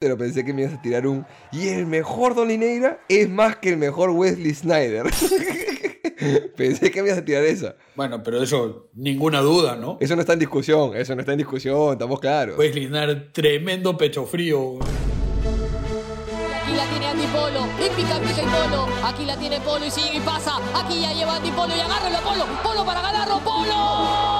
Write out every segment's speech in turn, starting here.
pero pensé que me ibas a tirar un. Y el mejor Don Lineira es más que el mejor Wesley Snyder. pensé que me ibas a tirar esa. Bueno, pero eso, ninguna duda, ¿no? Eso no está en discusión, eso no está en discusión, estamos claros. Wesley Snyder, tremendo pecho frío. Aquí la tiene Andy Polo, y pica, pica y Polo. Aquí la tiene Polo y sigue y pasa. Aquí ya lleva Andy Polo y agárralo Polo. Polo para ganarlo, Polo.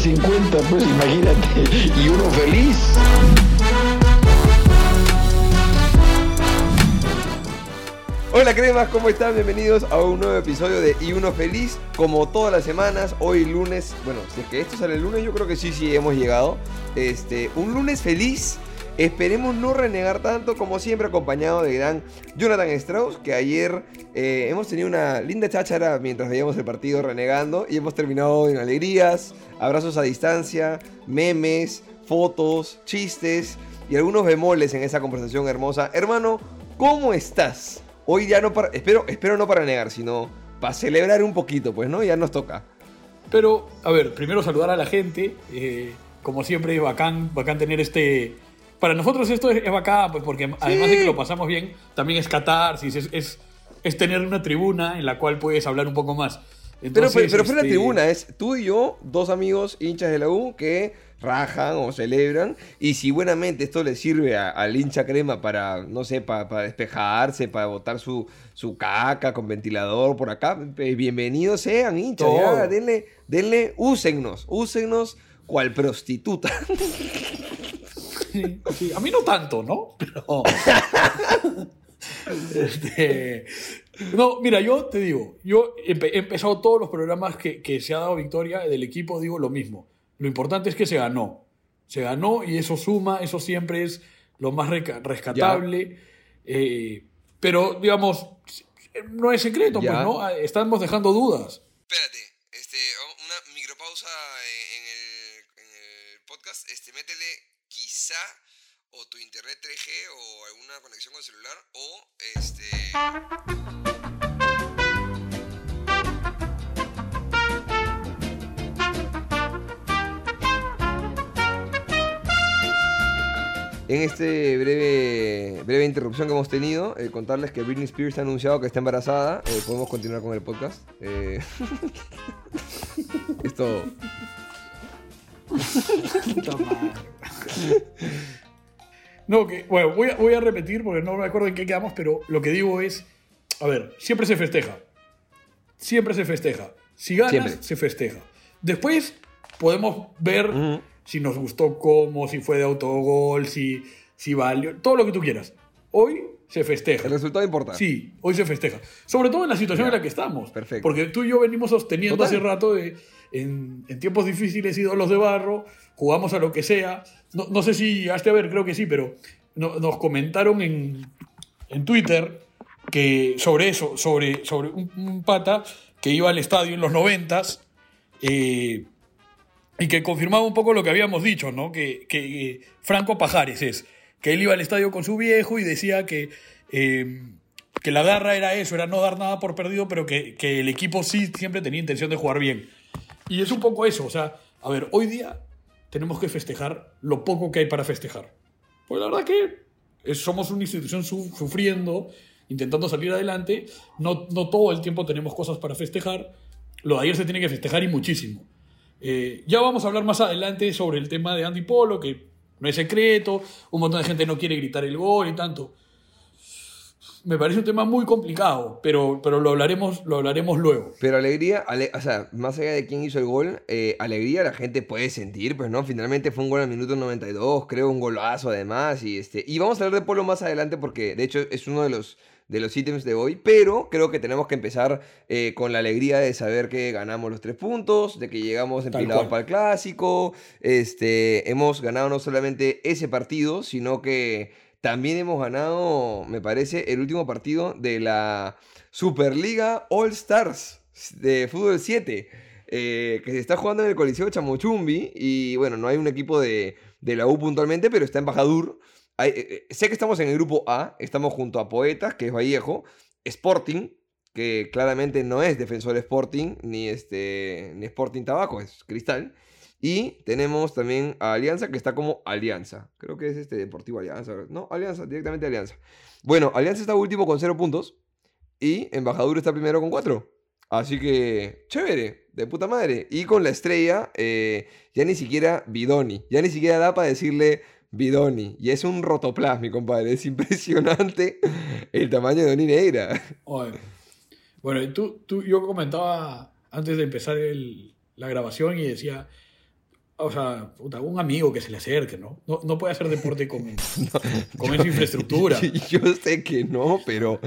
50, pues imagínate, y uno feliz. Hola cremas, ¿cómo están? Bienvenidos a un nuevo episodio de Y Uno Feliz. Como todas las semanas, hoy lunes, bueno, si es que esto sale el lunes, yo creo que sí, sí hemos llegado. Este, un lunes feliz. Esperemos no renegar tanto, como siempre, acompañado de gran Jonathan Strauss, que ayer eh, hemos tenido una linda cháchara mientras veíamos el partido renegando y hemos terminado en alegrías, abrazos a distancia, memes, fotos, chistes y algunos bemoles en esa conversación hermosa. Hermano, ¿cómo estás? Hoy ya no para, espero, espero no para negar, sino para celebrar un poquito, pues, ¿no? Ya nos toca. Pero, a ver, primero saludar a la gente. eh, como siempre, bacán, bacán tener este. Para nosotros esto es, es bacán, pues porque además de que lo pasamos bien, también es catarsis, es, es, es tener una tribuna en la cual puedes hablar un poco más. Pero, pero, pero fue la este, tribuna, es tú y yo, dos amigos hinchas de la U que rajan o celebran. Y si buenamente esto le sirve a- al hincha crema para, no sé, para, despejarse, para botar su, su caca con ventilador por acá, bienvenidos sean hinchas. Ya, denle, denle, úsennos, úsennos cual prostituta. Sí, sí, a mí no tanto, ¿no? Pero. Este, no, mira, yo te digo, yo he, empe- he empezado todos los programas que, que se ha dado victoria del equipo, digo lo mismo. Lo importante es que se ganó. Se ganó y eso suma, eso siempre es lo más rescatable. Eh, pero, digamos, no es secreto, Ya. pues, ¿no? Estamos dejando dudas. Espérate, este, una micropausa en el, en el podcast. Este, métele quizá o tu internet 3G o alguna conexión con celular o este. En este breve, breve interrupción que hemos tenido, eh, contarles que Britney Spears ha anunciado que está embarazada. Eh, podemos continuar con el podcast. Eh, esto. No, que, bueno, voy a, voy a repetir porque no me acuerdo en qué quedamos, pero lo que digo es, a ver, siempre se festeja. Siempre se festeja. Si ganas, Siempre. se festeja. Después podemos ver si nos gustó cómo, si fue de autogol, si, si valió, todo lo que tú quieras. Hoy se festeja. El resultado importa. Sí, hoy se festeja. Sobre todo en la situación en la que estamos. Perfecto. Porque tú y yo venimos sosteniendo Total. hace rato de, en, en tiempos difíciles, ídolos de barro, jugamos a lo que sea. No, no sé si llegaste a ver, creo que sí, pero no- nos comentaron en, en Twitter que sobre eso, sobre, sobre un, un pata que iba al estadio en los noventas eh, y que confirmaba un poco lo que habíamos dicho, ¿no? Que, que, eh, Franco Pajares es, que él iba al estadio con su viejo y decía que, eh, que la garra era eso, era no dar nada por perdido, pero que, que el equipo sí siempre tenía intención de jugar bien. Y es un poco eso, o sea, a ver, hoy día tenemos que festejar lo poco que hay para festejar. Pues la verdad que somos una institución su- sufriendo, intentando salir adelante, no, no todo el tiempo tenemos cosas para festejar, lo de ayer se tiene que festejar y muchísimo. Eh, ya vamos a hablar más adelante sobre el tema de Andy Polo, que no es secreto, un montón de gente no quiere gritar el gol y tanto. Me parece un tema muy complicado, pero, pero lo, hablaremos, lo hablaremos luego. Pero alegría, ale- o sea, más allá de quién hizo el gol, eh, alegría la gente puede sentir, pues no, finalmente fue un gol al minuto 92, creo un golazo además, y este, y vamos a hablar de Polo más adelante porque de hecho es uno de los, de los ítems de hoy, pero creo que tenemos que empezar eh, con la alegría de saber que ganamos los tres puntos, de que llegamos empilados para el clásico, este, hemos ganado no solamente ese partido, sino que también hemos ganado, me parece, el último partido de la Superliga All Stars de Fútbol 7, eh, que se está jugando en el Coliseo Chamochumbi. Y bueno, no hay un equipo de, de la U puntualmente, pero está en Bajadur. Eh, eh, sé que estamos en el grupo A, estamos junto a Poetas, que es Vallejo, Sporting, que claramente no es Defensor Sporting, ni, este, ni Sporting Tabaco, es Cristal. Y tenemos también a Alianza, que está como Alianza. Creo que es este Deportivo Alianza. No, Alianza, directamente Alianza. Bueno, Alianza está último con 0 puntos. Y Embajador está primero con 4. Así que, chévere, de puta madre. Y con la estrella, eh, ya ni siquiera Bidoni. Ya ni siquiera da para decirle Bidoni. Y es un rotoplas, mi compadre. Es impresionante el tamaño de. Oye. Bueno, tú, tú, yo comentaba antes de empezar la grabación y decía, o sea, puta, un amigo que se le acerque, ¿no? No, no puede hacer deporte con, con esa infraestructura. Yo sé que no, pero.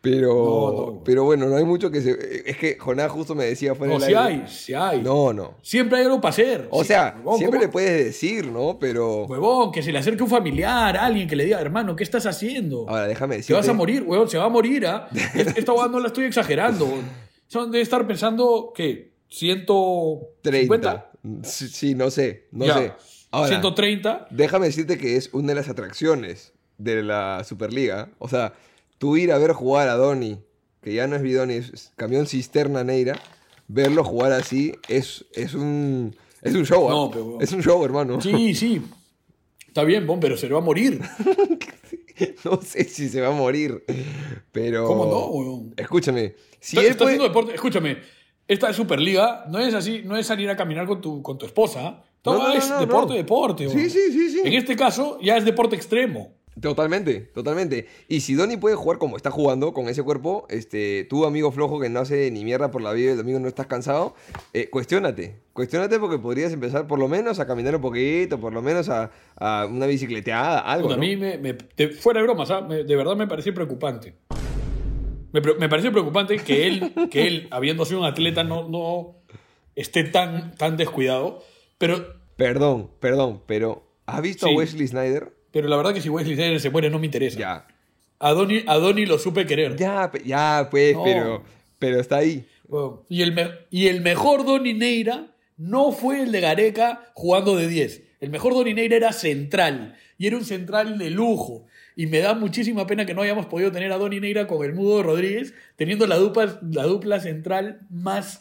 Pero. No. Pero bueno, no hay mucho que se. Es que Jonás justo me decía fuera No, aire. hay, sí hay. No, no. Siempre hay algo para hacer. O sea, huevón, siempre ¿cómo? le puedes decir, ¿no? Pero. Huevón, que se le acerque un familiar, alguien que le diga, hermano, ¿qué estás haciendo? Ahora, déjame Te decirte. vas a morir, huevón, se va a morir, ¿ah? Es- Esta huevón no la estoy exagerando. Son de estar pensando, ¿qué? 150. 30. Sí, sí, no sé. No Ya. sé. Ahora, 130. déjame decirte que es una de las atracciones de la Superliga. O sea, tú ir a ver jugar a Donny, que ya no es Bidoni, es camión cisterna Neira, verlo jugar así es, es un. Es un show, ¿ah? No, pero- Es un show, hermano. Sí, sí. Está bien, bon, pero se le va a morir. No sé si se va a morir. Pero. ¿Cómo no, huevón? Escúchame. Si está, él está puede- haciendo deporte. Escúchame, esta Superliga no es así, no es salir a caminar con tu, con tu esposa. Todo No, es no, deporte, deporte. Sí, huevón. sí, sí, sí. En este caso, ya es deporte extremo. Totalmente, totalmente. Y si Donny puede jugar como está jugando con ese cuerpo, este, tú, amigo flojo que no hace ni mierda por la vida y el domingo no estás cansado, eh, cuestiónate. Cuestiónate porque podrías empezar por lo menos a caminar un poquito, por lo menos a, a una bicicleteada, algo. A mí, me, me- fuera de bromas. Me- de verdad me parece preocupante. Me, me parece preocupante que él, que él, habiendo sido un atleta, no, no esté tan, tan descuidado. Pero, Perdón, perdón, pero ¿has visto Sí. a Wesley Snyder? pero la verdad que si Wesley Snyder se muere no me interesa. Ya. A Donny, a Donny lo supe querer. Ya, ya, pues, No. pero, pero está ahí. Bueno, y, el me- y el mejor Donny Neira no fue el de Gareca jugando de 10. El mejor Donny Neira era central. Y era un central de lujo. Y me da muchísima pena que no hayamos podido tener a Donny Neira con el Mudo Rodríguez, teniendo la dupla, la dupla central más,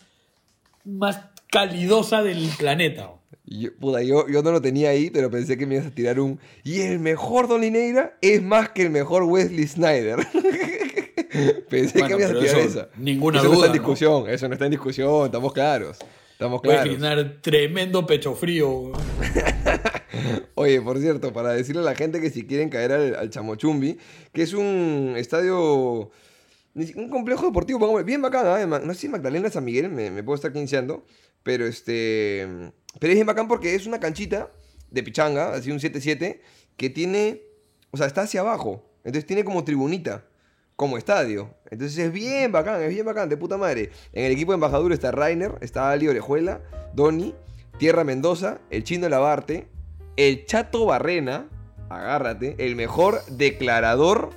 más calidosa del planeta. Yo, puta, yo, yo no lo tenía ahí, pero pensé que me ibas a tirar un. Y el mejor Donny Neira es más que el mejor Wesley Snyder. pensé Bueno, que me ibas a tirar eso, esa. ninguna eso no está en duda, ¿no? discusión, eso no está en discusión, estamos claros. Estamos Puede claros. generar tremendo pecho frío. Oye, por cierto, para decirle a la gente que si quieren caer al, al Chamochumbi, que es un estadio, un complejo deportivo, bien bacán, ¿ah? No sé si Magdalena San Miguel, me, me puedo estar quinceando, pero este, pero es bien bacán porque es una canchita de pichanga, así un 7-7, que tiene, o sea, está hacia abajo, entonces tiene como tribunita, como estadio, entonces es bien bacán, es bien bacán, de puta madre. En el equipo de embajador está Rainer, está Ali Orejuela, Doni, Tierra Mendoza, el Chino Labarte, el Chato Barrena, agárrate, el mejor declarador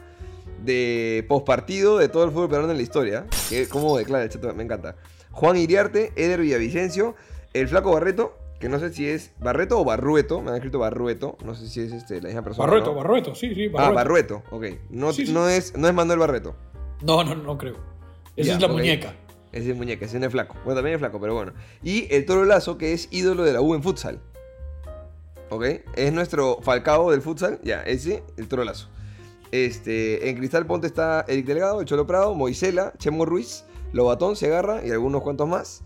de postpartido de todo el fútbol peruano en la historia. ¿Cómo declara el Chato? Me encanta. Juan Iriarte, Eder Villavicencio, el Flaco Barreto, que no sé si es Barreto o Barrueto, me han escrito Barrueto, no sé si es este, la misma persona. Barrueto, ¿no? Barrueto, sí, sí, Ah, Barrueto. Ok. No, Sí, sí. no, es, no es Manuel Barreto. No, no, no creo. Esa es la muñeca. Ese es muñeca, ese no es flaco. Bueno, también es flaco, pero bueno. Y el Toro Lazo, que es ídolo de la U en futsal. ¿Ok? Es nuestro Falcao del futsal. Ya, ese, el Toro Lazo. Este, en Cristal Ponte está Eric Delgado, el Cholo Prado, Moisela, Chemo Ruiz, Lobatón, Segarra y algunos cuantos más.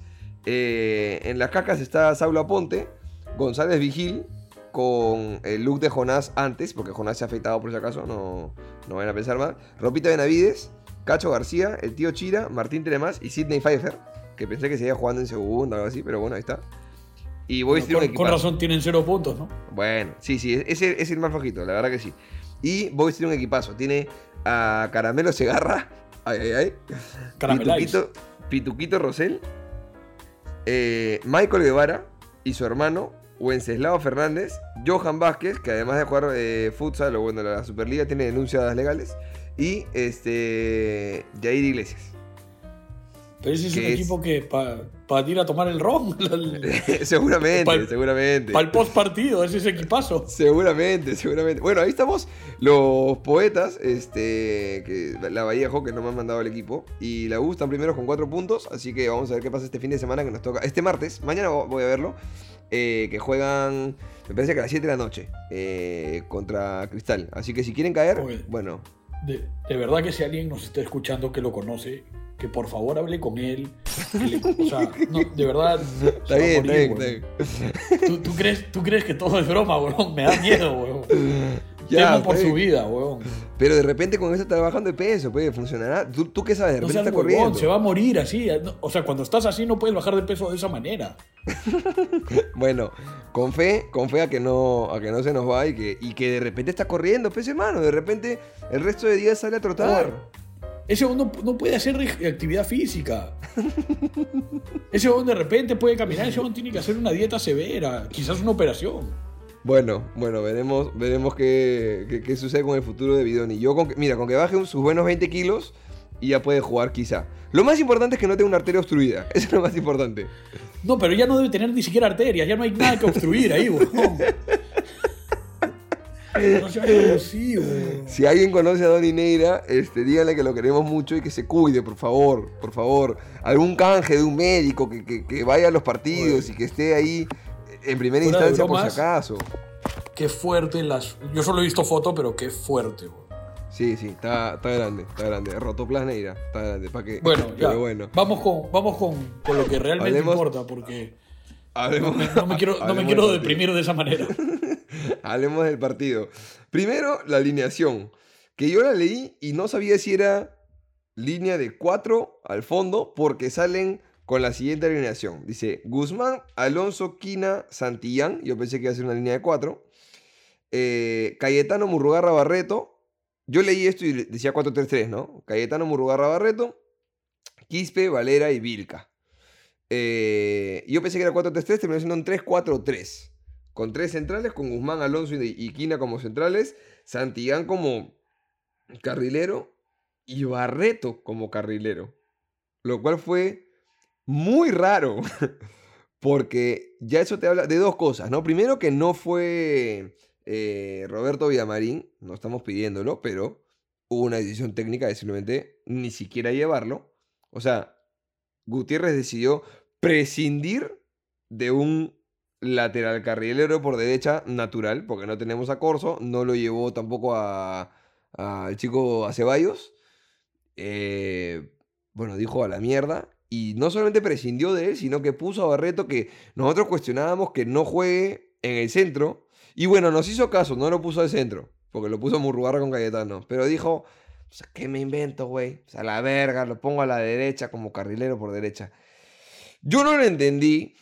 Eh, en las cacas está Saulo Aponte, González Vigil, con el look de Jonás antes, porque Jonás se ha afeitado por si acaso, no, no vayan a pensar mal. Ropita Benavides, Cacho García, el tío Chira, Martín Telemás y Sidney Pfeiffer, que pensé que seguía jugando en segunda o algo así, pero bueno, ahí está. Y voy a vestir un con, con razón tienen cero puntos, ¿no? Bueno, sí, sí, ese es el más flojito, la verdad que sí. Y voy a vestir un equipazo. Tiene a Caramelo Segarra, ay, ay, ay. Pituquito, Pituquito Rosell, eh, Michael Guevara y su hermano Wenceslao Fernández, Johan Vázquez, que además de jugar eh, futsal o bueno, la Superliga tiene denuncias legales, y este Jair Iglesias. Pero ese es un es- equipo que para ir a tomar el ron. seguramente, Pa'l- seguramente. Para el post partido, ese es equipazo. Seguramente, seguramente. Bueno, ahí estamos los poetas, este, que la Vallejo, que no me han mandado el equipo, y la U están primeros con cuatro puntos, así que vamos a ver qué pasa este fin de semana que nos toca, este martes, mañana vo- voy a verlo, eh, que juegan, me parece que a las 7 de la noche, eh, contra Cristal. Así que si quieren caer, Oye. bueno, De, de verdad que si alguien nos está escuchando que lo conoce, que por favor hable con él. le- o sea, no, de verdad. está bien, está bien, está bien. ¿Tú, tú crees, ¿Tú crees que todo es broma, weón? Me da miedo, weón. Ya, Temo por su vida, weón. Pero de repente con eso está bajando de peso, pues, funcionará. ¿Tú, tú qué sabes? De No repente seas está corriendo. se va a morir así. no- O sea, cuando estás así no puedes bajar de peso de esa manera. Bueno, con fe, con fe a que no, a que no se nos va y que, y que de repente está corriendo, pues hermano, de repente el resto de días sale a trotar. Ese hombre no, puede hacer actividad física. Ese hombre de repente puede caminar, ese hombre tiene que hacer una dieta severa, quizás una operación. Bueno, bueno, veremos, veremos qué, qué- qué sucede con el futuro de Bidoni. Yo con que, mira, con que baje sus buenos 20 kilos y ya puede jugar quizá. Lo más importante es que no tenga una arteria obstruida. Eso es lo más importante. No, pero ya no debe tener ni siquiera arterias, ya no hay nada que obstruir ahí, weón. No seas abusivo. Si alguien conoce a Donny Neira, este, díganle que lo queremos mucho y que se cuide, por favor, por favor. Algún canje de un médico que, que- que vaya a los partidos y que esté ahí en primera instancia por si acaso. Qué fuerte las. Yo solo he visto fotos, pero qué fuerte. Sí, sí, está, está grande, está grande. Rotoplas Neira, está grande. ¿Para qué? Bueno, ya. Pero bueno, Vamos, con, vamos con, con lo que realmente Hablemos- importa, porque no me, no me quiero, no me quiero deprimir de esa manera. Hablemos del partido. Primero, la alineación. Que yo la leí y no sabía si era línea de 4 al fondo porque salen con la siguiente alineación. Dice Guzmán, Alonso, Quina, Santillán. Yo pensé que iba a ser una línea de 4. Cayetano, Murrugarra, Barreto. Yo leí esto y decía 4-3-3, ¿no? Cayetano, Murrugarra, Barreto. Quispe, Valera y Vilca. Eh, yo pensé que era 4-3-3, terminó siendo un 3-4-3. Con tres centrales, con Guzmán, Alonso y, Quina como centrales, Santillán como carrilero y Barreto como carrilero. Lo cual fue muy raro, porque ya eso te habla de dos cosas, ¿no? Primero que no fue eh, Roberto Villamarín, no estamos pidiéndolo, pero hubo una decisión técnica de simplemente ni siquiera llevarlo. O sea, Gutiérrez decidió prescindir de un lateral carrilero por derecha natural, porque no tenemos a Corso, no lo llevó tampoco a- al chico a Ceballos. Eh, bueno, dijo a la mierda. Y no solamente prescindió de él, sino que puso a Barreto que nosotros cuestionábamos que no juegue en el centro. Y bueno, nos hizo caso, no lo puso al centro, porque lo puso Murrugarra con Cayetano. Pero dijo, ¿qué me invento, güey? O sea, la verga, lo pongo a la derecha como carrilero por derecha. Yo no lo entendí.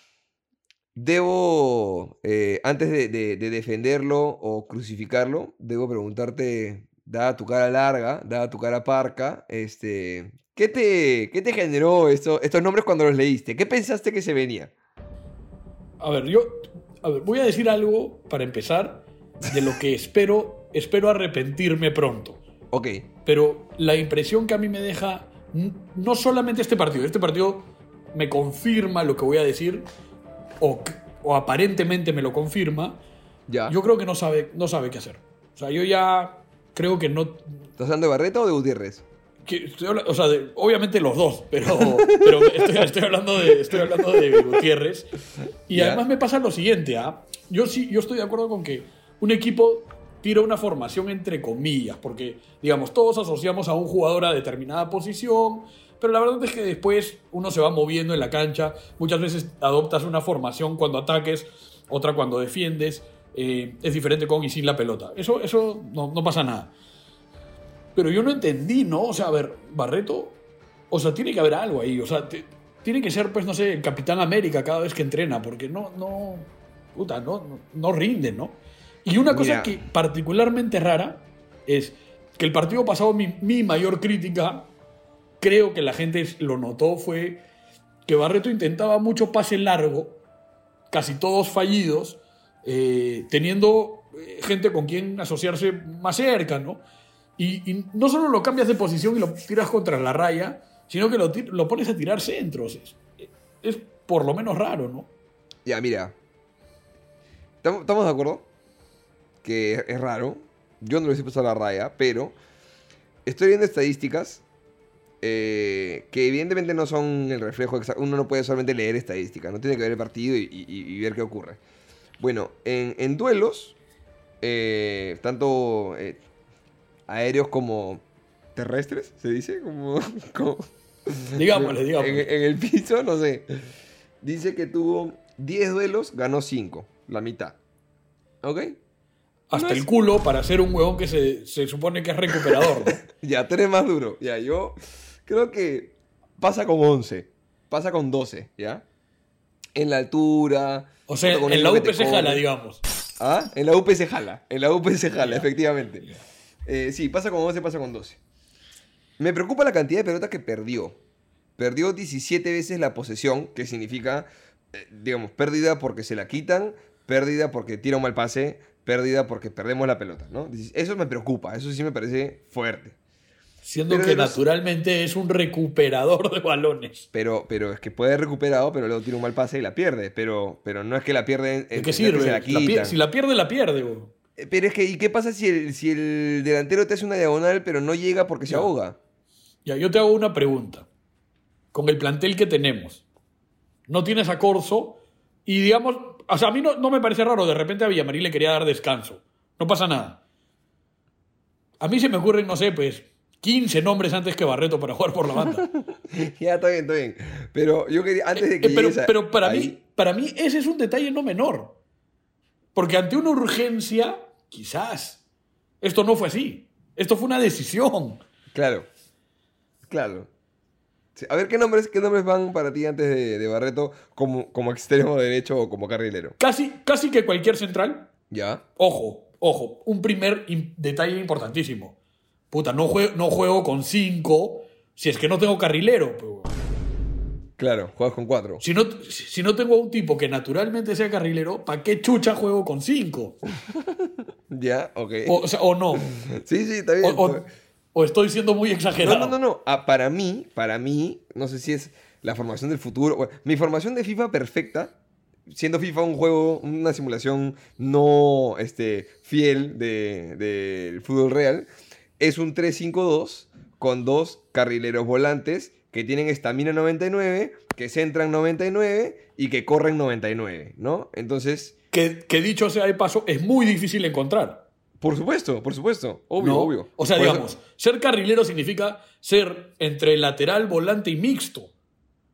Debo, eh, antes de, de- de defenderlo o crucificarlo, debo preguntarte, dada tu cara larga, dada tu cara parca, este, ¿qué te, qué te generó esto- estos nombres cuando los leíste? ¿Qué pensaste que se venía? A ver, yo a ver, voy a decir algo para empezar de lo que espero, espero arrepentirme pronto. Ok, Pero la impresión que a mí me deja, no solamente este partido, este partido me confirma lo que voy a decir, o, o aparentemente me lo confirma, ya. yo creo que no sabe, no sabe qué hacer. O sea, yo ya creo que no... ¿Estás hablando de Barreto o de Gutiérrez? que o sea, de- obviamente los dos, pero, pero estoy, estoy hablando de, estoy hablando de Gutiérrez. Y además me pasa lo siguiente, ¿ah? Yo sí, yo estoy de acuerdo con que un equipo tira una formación entre comillas, porque, digamos, todos asociamos a un jugador a determinada posición, pero la verdad es que después uno se va moviendo en la cancha, muchas veces adoptas una formación cuando ataques, otra cuando defiendes, eh, es diferente con y sin la pelota. Eso, eso no, no pasa nada. Pero yo no entendí, ¿no? O sea, a ver, Barreto, o sea, tiene que haber algo ahí, o sea, te- tiene que ser, pues, no sé, el Capitán América cada vez que entrena, porque no, no, puta, no, no, no rinde, ¿no? Y una cosa Mira. que particularmente rara es que el partido pasado, mi, mi mayor crítica, creo que la gente lo notó, fue que Barreto intentaba mucho pase largo, casi todos fallidos, eh, teniendo eh, gente con quien asociarse más cerca, ¿no? Y, y no solo lo cambias de posición y lo tiras contra la raya, sino que lo, lo pones a tirar centros. Es, es por lo menos raro, ¿no? Ya, mira. ¿Estamos de acuerdo? Que es raro. Yo no lo hice pasar la raya, pero estoy viendo estadísticas eh, que evidentemente no son el reflejo exacto. Uno no puede solamente leer estadísticas, no tiene que ver el partido y, y- y ver qué ocurre. Bueno, en, en duelos, eh, tanto eh, aéreos como terrestres, se dice, como, como- Digámosle, digámosle. en, en el piso, no sé. Dice que tuvo 10 duelos, ganó 5, la mitad. ¿Ok? Hasta no el es- culo para ser un huevón que se, se supone que es recuperador, ¿no? Ya, tú eres más duro. Ya, yo creo que pasa con 11, pasa con 12, ¿ya? En la altura. O sea, en la UP se jala, digamos. ¿Ah? En la UP se jala. En la UP se jala, efectivamente. Eh, sí, pasa con 11, pasa con 12. Me preocupa la cantidad de pelotas que perdió. Perdió 17 veces la posesión, que significa, eh, digamos, pérdida porque se la quitan, pérdida porque tira un mal pase, pérdida porque perdemos la pelota, ¿no? Eso me preocupa, eso sí me parece fuerte. Siendo Pero que los- naturalmente es un recuperador de balones. Pero, pero es que puede recuperado, pero luego tira un mal pase y la pierde. Pero, pero no es que la pierde ¿De qué sirve? se la La pier- quitan. si la pierde, la pierde, huevón. Eh, Pero es que, ¿y qué pasa si el, si el delantero te hace una diagonal, pero no llega porque se ahoga? Ya, yo te hago una pregunta. Con el plantel que tenemos, no tienes a Corso y digamos, o sea, a mí no, no me parece raro, de repente a Villamarín le quería dar descanso. No pasa nada. A mí se me ocurren, no sé, pues, 15 nombres antes que Barreto para jugar por la banda. ya, está bien, está bien. Pero yo quería, antes de que Eh, pero, pero para, ahí- mí, para mí ese es un detalle no menor. Porque ante una urgencia, quizás, esto no fue así. Esto fue una decisión. Claro. Claro. Sí, A ver, ¿qué nombres, ¿qué nombres van para ti antes de, de Barreto como, como extremo derecho o como carrilero? Casi, casi que cualquier central ¿Ya? Ojo, ojo, un primer im- detalle importantísimo. Puta, no juego, no juego con cinco si es que no tengo carrilero. pues, huevón. Claro, juegas con cuatro. Si no, si no tengo a un tipo que naturalmente sea carrilero, ¿para qué chucha juego con cinco? ¿Ya? Ok. O, o sea, o no. sí, sí, está bien. O, o- o estoy siendo muy No, exagerado. no, no, no. Ah, para mí, para mí, no sé si es la formación del futuro. Bueno, mi formación de FIFA perfecta, siendo FIFA un juego, una simulación no este, fiel del de, del fútbol real, es un 3-5-2 con dos carrileros volantes que tienen estamina 99, que centran 99 y que corren 99, ¿no? Entonces, Que, que dicho sea de paso, es muy difícil encontrar. por supuesto, por supuesto, obvio, ¿no? obvio. O sea, Por eso- digamos, ser carrilero significa ser entre lateral, volante y mixto.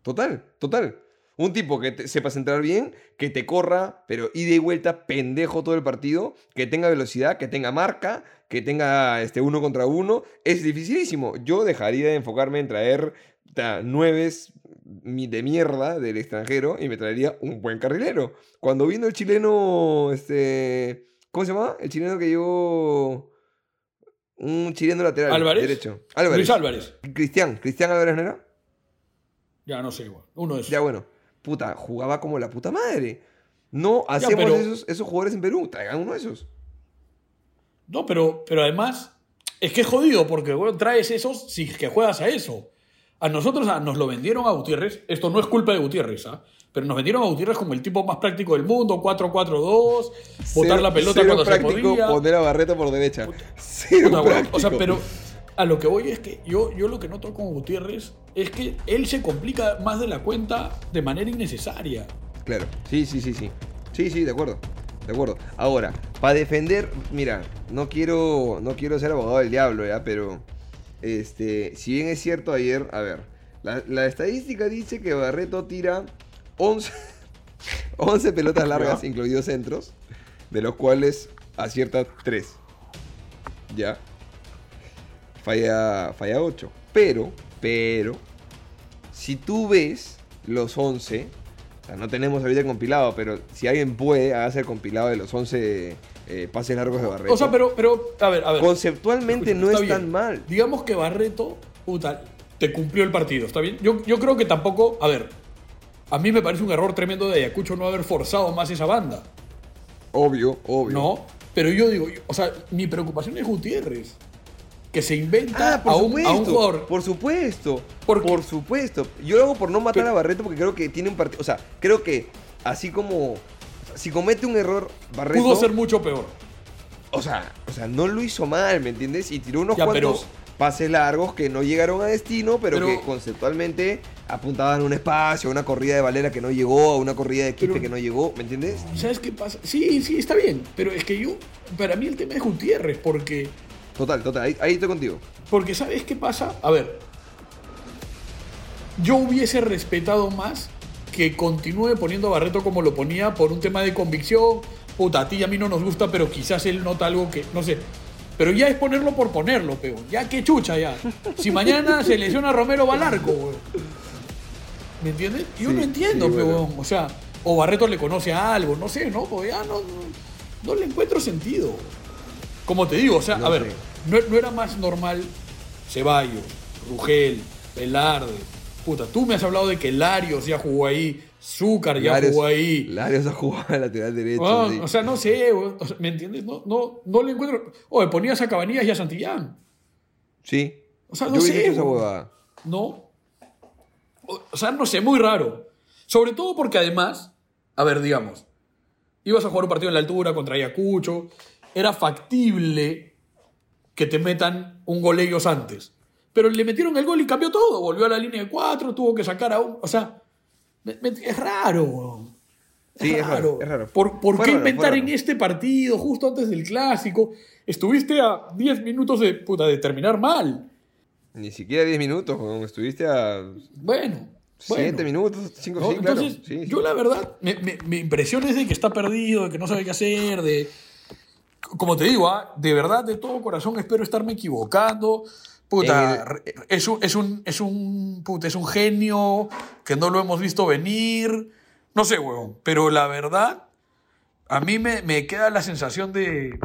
Total, total. Un tipo que te- sepa centrar bien, que te corra, pero ida y vuelta pendejo todo el partido, que tenga velocidad, que tenga marca, que tenga este uno contra uno, es dificilísimo. Yo dejaría de enfocarme en traer ta, nueves de mierda del extranjero y me traería un buen carrilero. Cuando vino el chileno, este, ¿cómo se llama? El chileno que llevó un chileno lateral ¿Álvarez? derecho. Álvarez. Luis Álvarez. Cristian, Cristian Álvarez ¿no era? Ya no sé, igual. Uno de esos. Ya bueno, puta, jugaba como la puta madre. No hacemos pero- esos, esos jugadores en Perú, traigan uno de esos. No, pero, pero además, es que es jodido porque bueno, traes esos si es que juegas a eso. A nosotros nos lo vendieron a Gutiérrez. Esto no es culpa de Gutiérrez, ¿ah? Pero nos vendieron a Gutiérrez como el tipo más práctico del mundo, 4-4-2, botar Cero- la pelota cero cuando se práctico podía. poner a Barreto por derecha. Cero Puta, práctico. o sea, pero a lo que voy es que yo, yo lo que noto con Gutiérrez es que él se complica más de la cuenta de manera innecesaria. Claro, sí, sí, sí, sí. Sí, sí, de acuerdo. De acuerdo. Ahora, para defender, mira, no quiero, no quiero ser abogado del diablo, ¿ya? Pero, este, si bien es cierto ayer, a ver, la, la estadística dice que Barreto tira 11, 11 pelotas largas, incluidos centros, de los cuales acierta 3. ¿Ya? Falla, falla 8. Pero, pero, si tú ves los 11, o sea, no tenemos ahorita el compilado, pero si alguien puede, hacer el compilado de los 11 eh, pases largos de Barreto. O sea, pero, pero a ver, a ver. Conceptualmente no es bien. tan mal. Digamos que Barreto, puta, te cumplió el partido, ¿está bien? Yo, yo creo que tampoco, a ver, a mí me parece un error tremendo de Ayacucho no haber forzado más esa banda. Obvio, obvio. ¿no? Pero yo digo, yo- o sea, mi preocupación es Gutiérrez, que se inventa Ah, por a, un, supuesto. a un jugador. Por supuesto. ¿Por por supuesto. Yo lo hago por no matar Pero- a Barreto porque creo que tiene un partido. O sea, creo que así como. Si comete un error, Barreto. pudo ser mucho peor. O sea, o sea, no lo hizo mal, ¿me entiendes? Y tiró unos Ya, pero- cuantos pases largos que no llegaron a destino, pero, Pero- que conceptualmente apuntaban a un espacio, a una corrida de Valera que no llegó, a una corrida de Quispe que no llegó, ¿me entiendes? ¿Sabes qué pasa? Sí, sí, está bien. Pero es que yo, para mí el tema es Gutiérrez, porque, Total, total, ahí, ahí estoy contigo. porque ¿sabes qué pasa? A ver, yo hubiese respetado más que continúe poniendo a Barreto como lo ponía por un tema de convicción. Puta, a ti y a mí no nos gusta, pero quizás él nota algo que, no sé. Pero ya es ponerlo por ponerlo, peo. Ya qué chucha ya. Si mañana se lesiona Romero va al arco, weón. ¿Me entiendes? Yo Sí, no entiendo, sí, bueno. o sea, o Barreto le conoce a algo, no sé, ¿no? Pues ya no, no, no le encuentro sentido. Como te digo, o sea, No a ver, sé. No, no era más normal Ceballos, Rugel, Velarde. Puta, tú me has hablado de que Larios ya jugó ahí, Zúcar ya Larios- jugó ahí. Larios ha jugado a lateral derecho. Ah, sí. O sea, no sé, weón, o sea, ¿me entiendes? No, no, no le encuentro. Oye, ponías a Cabanillas y a Santillán. Sí. O sea, Yo no hubiese sé. esa huevada. No. O, o sea, no sé, muy raro. Sobre todo porque además, a ver, digamos, ibas a jugar un partido en la altura contra Ayacucho, era factible que te metan un gol ellos antes. Pero le metieron el gol y cambió todo. Volvió a la línea de cuatro, tuvo que sacar a un. O sea, es raro. weón. Sí, es raro, es raro. ¿Por, por qué raro, inventar en raro. este partido, justo antes del clásico? Estuviste a 10 minutos de, puta, de terminar mal. Ni siquiera 10 minutos, estuviste a Bueno. 7 bueno. minutos, 5, ¿no? sí. Entonces, Sí, sí. yo la verdad, me, me- mi impresión es de que está perdido, de que no sabe qué hacer, de... Como te digo, ah, de verdad, de todo corazón, espero estarme equivocando. Puta, re- es, un, es, un, es, un, puta, es un genio que no lo hemos visto venir. No sé, huevón, pero la verdad, a mí me, me queda la sensación de...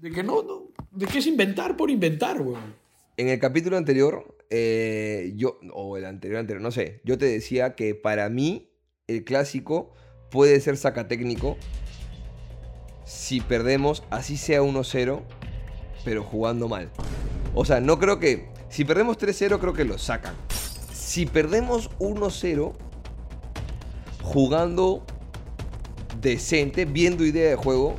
De que no, no, de que es inventar por inventar, huevón. En el capítulo anterior, eh, yo, o el anterior, anterior, no sé, yo te decía que para mí el clásico puede ser sacatécnico si perdemos, así sea 1-0, pero jugando mal. O sea, no creo que, si perdemos 3-0, creo que lo sacan. Si perdemos 1-0, jugando decente, viendo idea de juego,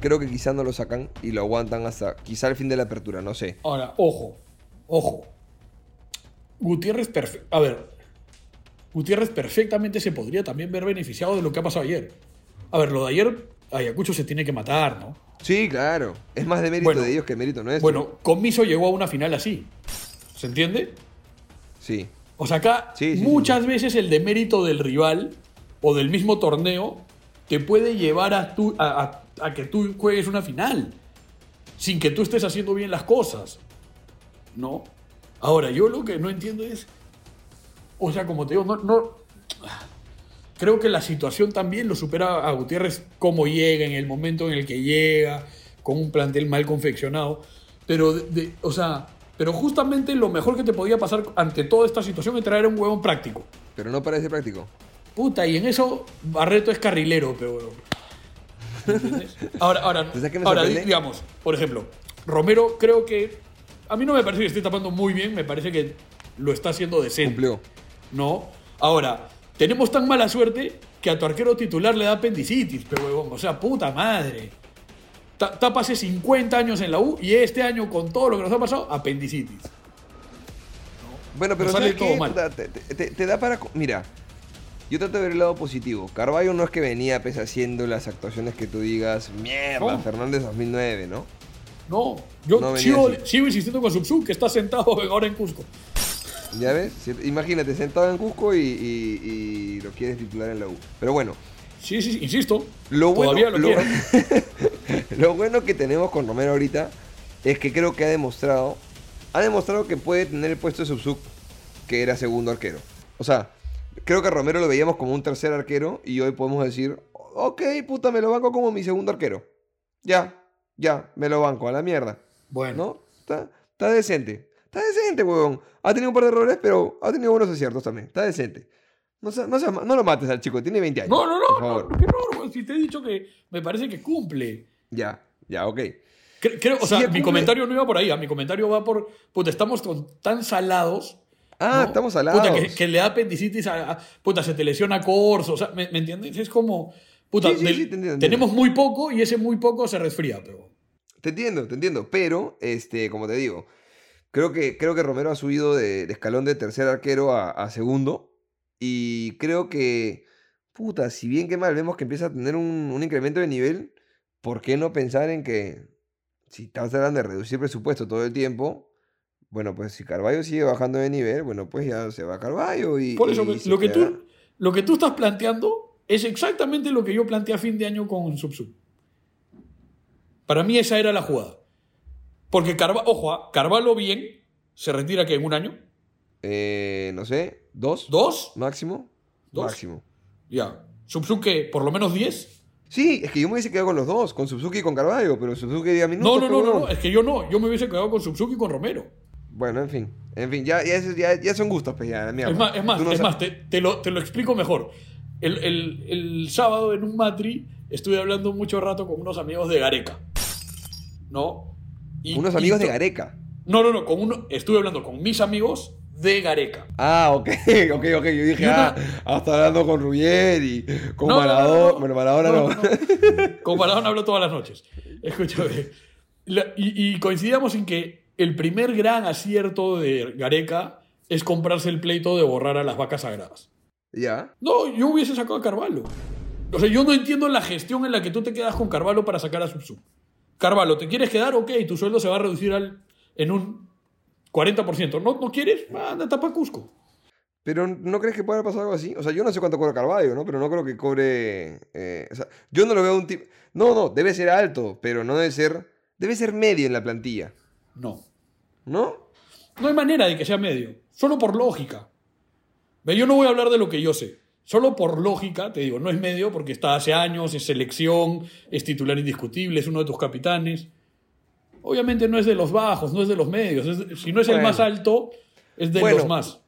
creo que quizá no lo sacan y lo aguantan hasta quizá el fin de la apertura, no sé. Ahora, ojo, ojo. Gutiérrez, perfe- a ver, Gutiérrez perfectamente se podría también ver beneficiado de lo que ha pasado ayer. A ver, lo de ayer, Ayacucho se tiene que matar, ¿no? Sí, claro. Es más de mérito Bueno, de ellos que mérito nuestro. Bueno, Comiso llegó a una final así. ¿Se entiende? Sí. O sea, acá Sí, sí, muchas veces el demérito del rival o del mismo torneo te puede llevar a, tú- a- a- a que tú juegues una final sin que tú estés haciendo bien las cosas. ¿No? Ahora, yo lo que no entiendo es. O sea, como te digo, no. no creo que la situación también lo supera a Gutiérrez cómo llega, en el momento en el que llega, con un plantel mal confeccionado. Pero, de- de- o sea, pero justamente lo mejor que te podía pasar ante toda esta situación es traer un huevón práctico. Pero no parece práctico. Puta, y en eso Barreto es carrilero, pero. Ahora, ahora, ¿Sabes qué me ahora digamos, por ejemplo, Romero creo que. A mí no me parece que esté tapando muy bien, me parece que lo está haciendo decente. Cumplió. ¿no? Ahora, tenemos tan mala suerte que a tu arquero titular le da apendicitis, pero huevón, o sea, puta madre. Ta- Tapa hace 50 años en la U y este año, con todo lo que nos ha pasado, apendicitis. Bueno, pero sale ¿sabes todo mal. Te, te- te- te da para... Mira, yo trato de ver el lado positivo. Carballo no es que venía pues, haciendo las actuaciones que tú digas, mierda, No. Fernández 2009, ¿no? No, yo No sigo, sigo insistiendo con Subsu, que está sentado ahora en Cusco. ¿Ya ves? Imagínate, sentado en Cusco y, y- y lo quieres titular en la U. Pero bueno, Sí, sí, insisto. Lo bueno, todavía lo, lo- lo bueno que tenemos con Romero ahorita es que creo que ha demostrado, ha demostrado que puede tener el puesto de Subsub que era segundo arquero. O sea, creo que a Romero lo veíamos como un tercer arquero y hoy podemos decir, ok, puta, me lo banco como mi segundo arquero. Ya, ya, me lo banco, a la mierda. Bueno, ¿No? Está, está decente. Está decente, huevón. Ha tenido un par de errores, pero ha tenido buenos aciertos también. Está decente. No, no, no lo mates al chico, tiene 20 años. No, no, no, Por no, favor. no, no, si te he dicho que me parece que cumple. Ya, ya, ok. Cre- Creo, o Sí, sea, mi cumple. comentario no iba por ahí, ah, mi comentario va por, puta, estamos con- tan salados. Ah, ¿no? estamos salados. Puta, que, que le da apendicitis a, a- puta, se te lesiona Corso, o sea, ¿me, me entiendes? Es como, puta, Sí, sí, del- sí, te entiendo, te tenemos muy poco y ese muy poco se resfría, pero... Te entiendo, te entiendo. Pero, este, como te digo, creo que, creo que Romero ha subido de, de escalón de tercer arquero a, a segundo. Y creo que, puta, si bien que mal vemos que empieza a tener un, un incremento de nivel, ¿por qué no pensar en que si estás tratando de reducir presupuesto todo el tiempo? Bueno, pues si Carballo sigue bajando de nivel, bueno, pues ya se va Carballo y. Por eso, y lo, que tú, lo que tú estás planteando es exactamente lo que yo planteé a fin de año con Subsub. Para mí esa era la jugada. Porque, Carva, ojo, ah, Carvalho bien, se retira que en un año, Eh, no sé, dos. dos, Máximo. Dos. Máximo. ya. Subsub que por lo menos 10. Sí, es que yo me hubiese quedado con los dos, con Suzuki y con Carballo, pero Suzuki diga minutos. No, no, no, no, no, es que yo no, yo me hubiese quedado con Subsub y con Romero. Bueno, en fin, en fin, ya, ya, ya, ya son gustos, pues ya, mierda. Es más, es más, no es más te, te lo, te lo explico mejor. El, el- el sábado en un matri estuve hablando mucho rato con unos amigos de Gareca. ¿No? Y- Unos y amigos de to- Gareca. No, no, no, con uno, estuve hablando con mis amigos de Gareca. Ah, ok, ok, ok, yo dije, Y una- ah, hasta hablando con Ruggeri, con No, Maradona, no. bueno, Maradona no. No, no. Con Maradona hablo todas las noches. Escúchame. La- y, y coincidíamos en que el primer gran acierto de Gareca es comprarse el pleito de borrar a las vacas sagradas. ya, No, yo hubiese sacado a Carvalho. O sea, yo no entiendo la gestión en la que tú te quedas con Carvalho para sacar a Subsub. Carvalho, ¿te quieres quedar? Ok, tu sueldo se va a reducir al, en un 40%. ¿No, ¿No quieres? Anda, tapa Cusco. pero ¿no crees que pueda pasar algo así? O sea, yo no sé cuánto cobra Carballo, ¿no? Pero no creo que cobre, eh, o sea, yo no lo veo un tipo, no, no, debe ser alto, pero no debe ser, debe ser medio en la plantilla, No. ¿no? No hay manera de que sea medio. Solo por lógica. Yo no voy a hablar de lo que yo sé. Solo por lógica, te digo, no es medio porque está hace años, es selección, es titular indiscutible, es uno de tus capitanes. Obviamente no es de los bajos, no es de los medios. es- si no es el más alto, es de Bueno. los más.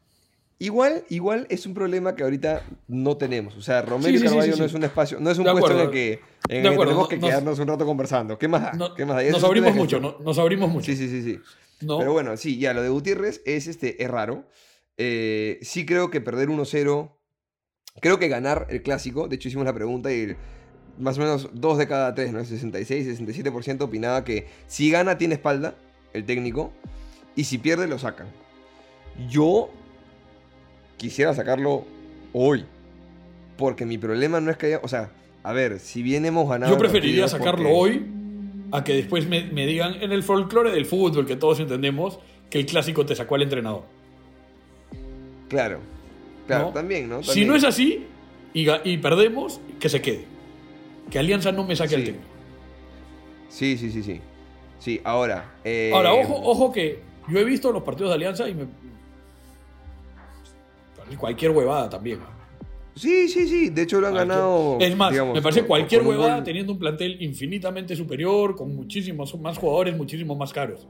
Igual, igual es un problema que ahorita no tenemos. O sea, Romero Sí, sí, no es un espacio, no es un De puesto en el que, en el De que acuerdo, tenemos que nos- quedarnos un rato conversando. ¿Qué más da? No- ¿Qué más da? Nos abrimos mucho, no- nos abrimos mucho. Sí, sí, sí, sí. ¿no? Pero bueno, sí, ya, lo de Gutiérrez es, este, es raro. Eh, sí creo que perder 1-0, creo que ganar el clásico, de hecho hicimos la pregunta y el- más o menos dos de cada tres, ¿no? El 66, 67% opinaba que si gana tiene espalda el técnico y si pierde lo sacan. Yo quisiera sacarlo hoy, porque mi problema no es que haya, o sea, a ver, si bien hemos ganado... Yo preferiría sacarlo porque- hoy a que después me, me digan en el folclore del fútbol, que todos entendemos, que el clásico te sacó al entrenador. Claro, claro, ¿no? también, ¿no? Si no es así y, y perdemos, que se quede. Que Alianza no me saque al Sí. técnico. Sí, sí, sí, sí. Sí, ahora. eh, Ahora, ojo, ojo que yo he visto los partidos de Alianza y me. Cualquier huevada también. Sí, sí, sí. De hecho lo han Cualquier- ganado. Es más, digamos, me parece cualquier un huevada teniendo un plantel infinitamente superior, con muchísimos más jugadores, muchísimos más caros.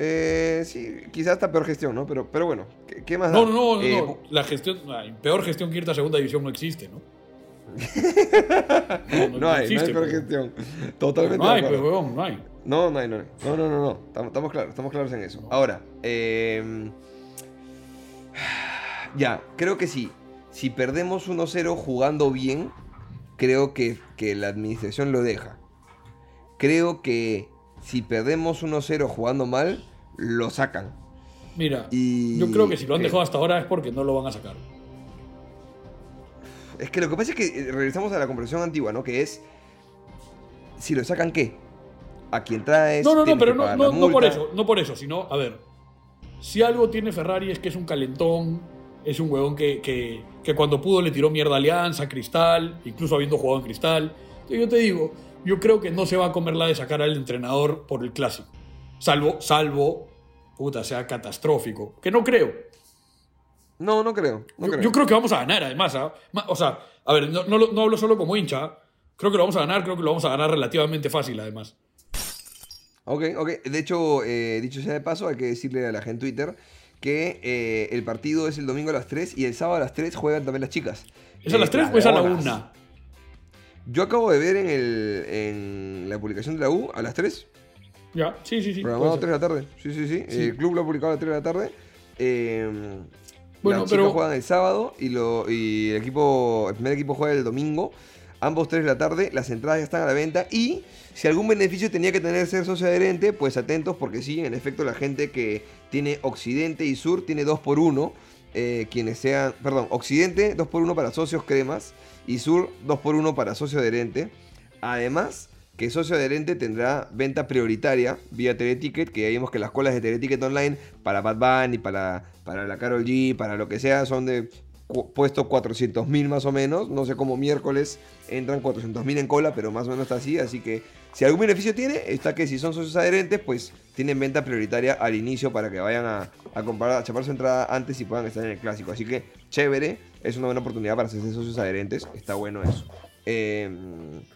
Eh, sí, quizás hasta peor gestión, ¿no? Pero, pero bueno, ¿qué, qué más No, da? no, no, no, Eh, no. La gestión, ay, peor gestión que irte a segunda división no existe, ¿no? No, No, hay, no existe, hay peor gestión. Totalmente No hay, pues, huevón, no hay. No, no hay, no hay. No, no, no, no. Estamos, estamos claros, estamos claros en eso. Ahora, eh, ya, creo que sí. Si perdemos 1-0 jugando bien, creo que, que la administración lo deja. Creo que si perdemos 1-0 jugando mal, lo sacan. Mira, Y- yo creo que si lo han dejado hasta ahora es porque no lo van a sacar. Es que lo que pasa es que eh, regresamos a la conversación antigua, ¿no? Que es. Si lo sacan, ¿qué? A quien traes. No, no, no, pero no, no, no por eso, no por eso, sino, a ver, si algo tiene Ferrari es que es un calentón, es un huevón que, que, que cuando pudo le tiró mierda a Alianza, a Cristal, incluso habiendo jugado en Cristal. Yo te digo, yo creo que no se va a comer la de sacar al entrenador por el clásico. Salvo, salvo, puta, sea catastrófico. Que no creo. No, no creo. No yo, creo. yo creo que vamos a ganar, además. ¿ah? O sea, a ver, no, no, no hablo solo como hincha. Creo que lo vamos a ganar, creo que lo vamos a ganar relativamente fácil, además. Ok, ok. De hecho, eh, dicho sea de paso, hay que decirle a la gente en Twitter que eh, el partido es el domingo a las 3 y el sábado a las 3 juegan también las chicas. ¿Es a las Eh, 3 o es a la Leonas. 1? Yo acabo de ver en, el, en la publicación de la U a las 3, Ya, sí, sí, sí. programado a puede 3 ser. de la tarde. Sí, sí, sí. Sí. El club lo ha publicado a las 3 de la tarde. Eh, Bueno, las pero- juegan el sábado y, lo, y el, equipo, el primer equipo juega el domingo. Ambos 3 de la tarde, las entradas ya están a la venta y si algún beneficio tenía que tener ser socio adherente, pues atentos porque sí, en efecto la gente que tiene Occidente y Sur tiene 2 por 1 eh, quienes sean, perdón, Occidente 2 por 1 para socios cremas y Sur 2 por 1 para socio adherente. Además, que socio adherente tendrá venta prioritaria vía Teleticket, que ya vimos que las colas de Teleticket online para Bad Bunny, para, para la Carol G, para lo que sea, son de cu- puesto 400.000 más o menos. No sé cómo miércoles entran 400.000 en cola, pero más o menos está así. Así que si algún beneficio tiene, está que si son socios adherentes, pues tienen venta prioritaria al inicio para que vayan a, a comprar, a chapar su entrada antes y puedan estar en el clásico. Así que chévere, es una buena oportunidad para hacerse socios adherentes. Está bueno eso. Eh,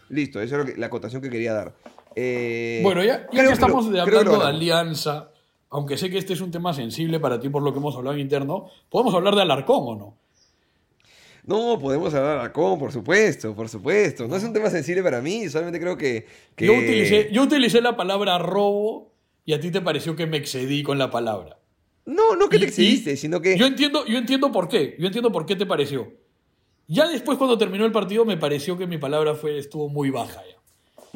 listo, eso es lo que- la acotación que quería dar. Eh, Bueno, ya, ya que estamos lo- hablando de alianza, aunque sé que este es un tema sensible para ti por lo que hemos hablado en interno, ¿podemos hablar de Alarcón o no? No, podemos hablar Alarcón, por supuesto, por supuesto. No es un tema sensible para mí, solamente creo que... que- Yo, utilicé, yo utilicé la palabra robo y a ti te pareció que me excedí con la palabra. No, no que te excediste, sino que... Yo entiendo, yo entiendo por qué. Yo entiendo por qué te pareció. Ya después, cuando terminó el partido, me pareció que mi palabra fue, estuvo muy baja ya.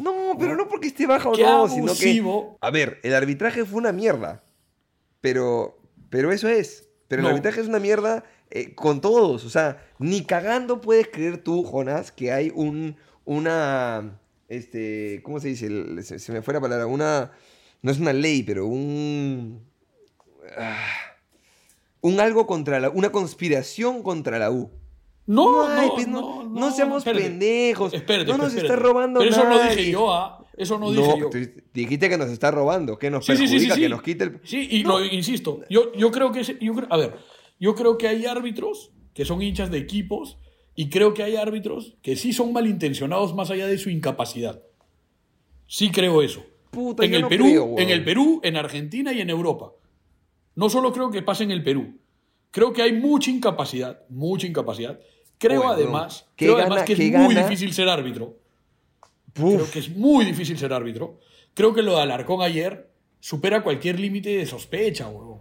No, pero no porque esté baja o Qué no, sino que... A ver, el arbitraje fue una mierda. Pero, pero eso es. Pero No. el arbitraje es una mierda eh, con todos. O sea, ni cagando puedes creer tú, Jonás, que hay un, una, este, ¿cómo se dice? Se, se me fue la palabra. Una, no es una ley, pero un, ah, un algo contra la, una conspiración contra la U. No, no, pues, no, no, no, no seamos espérate. pendejos. Espérate, no nos espérate. está robando Pero eso no dije yo, ¿ah? Eso no dije yo. tú dijiste que nos está robando, que nos Sí, perjudica, sí, que nos quita el... Sí, y No. lo insisto. Yo, yo creo que. ese- yo creo- a ver, yo creo que hay árbitros que son hinchas de equipos y creo que hay árbitros que sí son malintencionados más allá de su incapacidad. Sí creo eso. Puta, en el no Perú, creo, en el Perú, en Argentina y en Europa. No solo creo que pase en el Perú. Creo que hay mucha incapacidad, mucha incapacidad. Creo Bueno, además, ¿qué creo gana- además que es muy gana? difícil ser árbitro. Creo que es muy difícil ser árbitro. Creo que lo de Alarcón ayer supera cualquier límite de sospecha, huevón.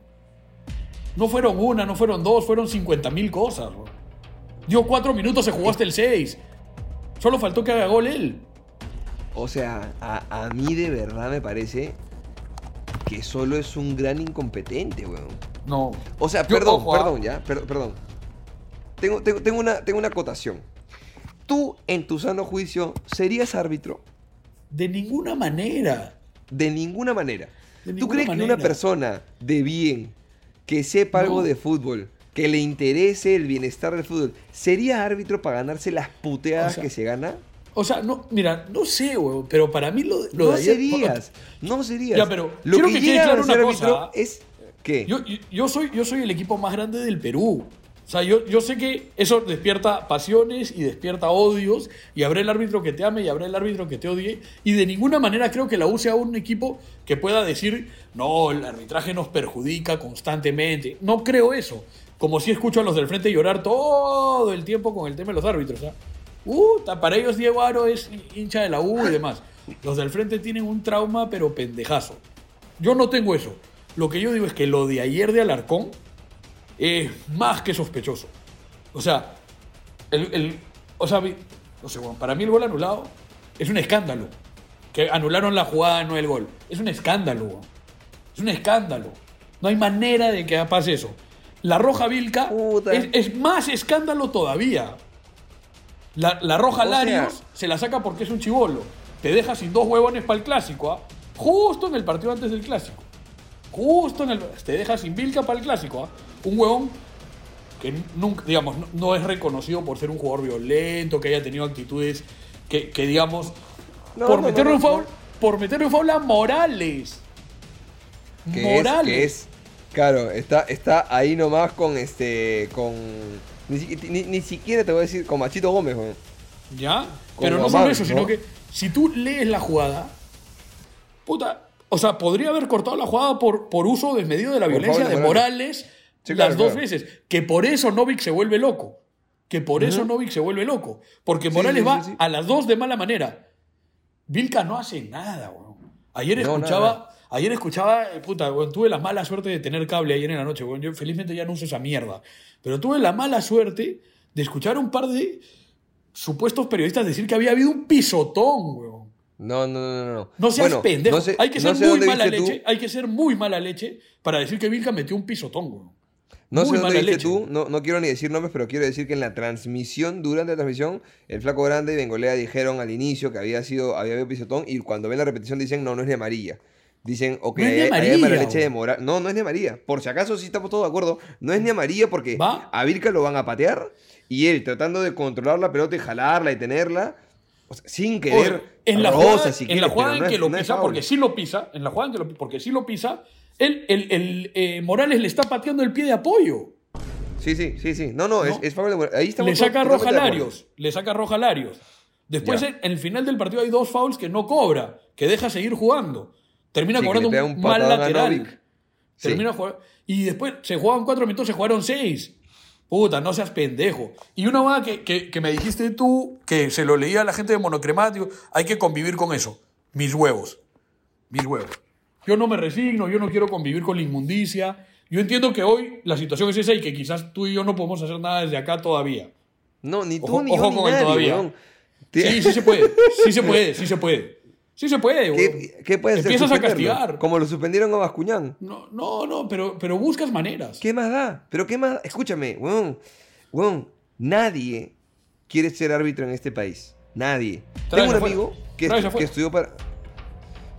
No fueron una, no fueron dos, fueron 50 mil cosas, huevón. Dio cuatro minutos, se jugó hasta el seis. Solo faltó que haga gol él. O sea, a, a mí de verdad me parece que solo es un gran incompetente, weón. No. O sea, Yo, perdón, ojo, ah. perdón, ya, per- perdón. Tengo, tengo, tengo una, tengo una acotación. ¿Tú, en tu sano juicio, serías árbitro? De ninguna manera. De ninguna manera. De ¿Tú crees que una persona de bien, que sepa algo de fútbol, que le interese el bienestar del fútbol, sería árbitro para ganarse las puteadas O sea, que se gana? O sea, no, mira, no sé, huevón, pero para mí lo, lo no de serías, no serías. Ya, pero lo quiero que, que quede claro una árbitro cosa. es yo- yo soy, yo soy el equipo más grande del Perú. O sea, yo, yo sé que eso despierta pasiones y despierta odios, y habrá el árbitro que te ame y habrá el árbitro que te odie, y de ninguna manera creo que la U sea un equipo que pueda decir, no, el arbitraje nos perjudica constantemente. No creo eso. Como si escucho a los del frente llorar todo el tiempo con el tema de los árbitros. ¿ah? Puta, para ellos Diego Aro es hincha de la U y demás. Los del frente tienen un trauma, pero pendejazo. Yo no tengo eso. Lo que yo digo es que lo de ayer de Alarcón es más que sospechoso. O sea, el, el- o sea, no sé, bueno, para mí el gol anulado es un escándalo. Que anularon la jugada, no el gol. Es un escándalo. Es un escándalo. No hay manera de que pase eso. La roja Vilca es, es más escándalo todavía. La, la roja O sea- Larios se la saca porque es un chivolo. Te deja sin dos huevones para el clásico, ¿ah? Justo en el partido antes del clásico. Justo en el. Te deja sin Vilca para el clásico, ¿ah? Un huevón que nunca, digamos, no, no es reconocido por ser un jugador violento, que haya tenido actitudes que, que, digamos, No, por no, meterle no, un foul, no. por meterle un foul a Morales. que Morales. Es, que es, claro, está, está ahí nomás con este, con, ni, ni- ni siquiera te voy a decir, con Machito Gómez, weón. ¿Ya? Como Pero no solo eso, ¿no? sino que si tú lees la jugada, puta, o sea, podría haber cortado la jugada por, por uso desmedido de la Por violencia favor, de Morales Sí, las dos claro. veces. Que por eso Novik se vuelve loco. Que por eso Novik se vuelve loco. Porque Morales sí, va sí, a las dos de mala manera. Vilca no hace nada, weón. Ayer No, escuchaba, nada. ayer escuchaba, eh, puta, weón, tuve la mala suerte de tener cable ayer en la noche, weón. Yo felizmente ya no uso esa mierda. Pero tuve la mala suerte de escuchar a un par de supuestos periodistas decir que había habido un pisotón, weón. No, no, no, no, no. Seas Bueno, pendejo. no sé- hay que no ser sé muy mala tú- leche. Hay que ser muy mala leche para decir que Vilca metió un pisotón, weón. No Muy sé dónde viste tú, no, no quiero ni decir nombres, pero quiero decir que en la transmisión, durante la transmisión, el Flaco Grande y Bengolea dijeron al inicio que había sido, había habido pisotón y cuando ven la repetición dicen, no, no es ni amarilla. Dicen, ok, No es hay amarilla, mala leche de güey. moral. No, no es ni amarilla. Por si acaso sí estamos todos de acuerdo. No es ni amarilla porque ¿Va? a Virka lo van a patear y él tratando de controlar la pelota y jalarla y tenerla, o sea, sin querer en la rosa, jugada, si en quieres, la jugada en no que es- lo no pisa, porque sí lo pisa, en la jugada en que lo, porque sí lo pisa, él, el, el, eh, Morales le está pateando el pie de apoyo. Sí, sí, sí, sí. No, no, Es, ¿No? es de- Ahí estamos Le saca roja. Larios. Le saca roja Larios. Después, Ya. en, el final del partido, hay dos fouls que no cobra, que deja seguir jugando. Termina Sí, cobrando un, un mal lateral. Sí. Termina jugando- Y después se jugaban cuatro minutos, se jugaron seis. Puta, no seas pendejo. Y una cosa que, que, que me dijiste tú, que se lo leía a la gente de monocremático, hay que convivir con eso. Mis huevos. Mis huevos. Yo no me resigno, yo no quiero convivir con la inmundicia. Yo entiendo que hoy la situación es esa y que quizás tú y yo no podemos hacer nada desde acá todavía. No, ni tú Ojo- ni ojo yo ni con nadie, todavía. Sí, sí se puede. Sí se puede, sí se puede. Sí se puede, güey. ¿Qué, qué puede hacer? Empiezas a castigar. Como lo suspendieron a Bascuñán. No, no, no, pero, pero buscas maneras. ¿Qué más da? ¿Pero qué más? Escúchame, weón. Weón, nadie quiere ser árbitro en este país. Nadie. Tengo un amigo que, estu- estudió para...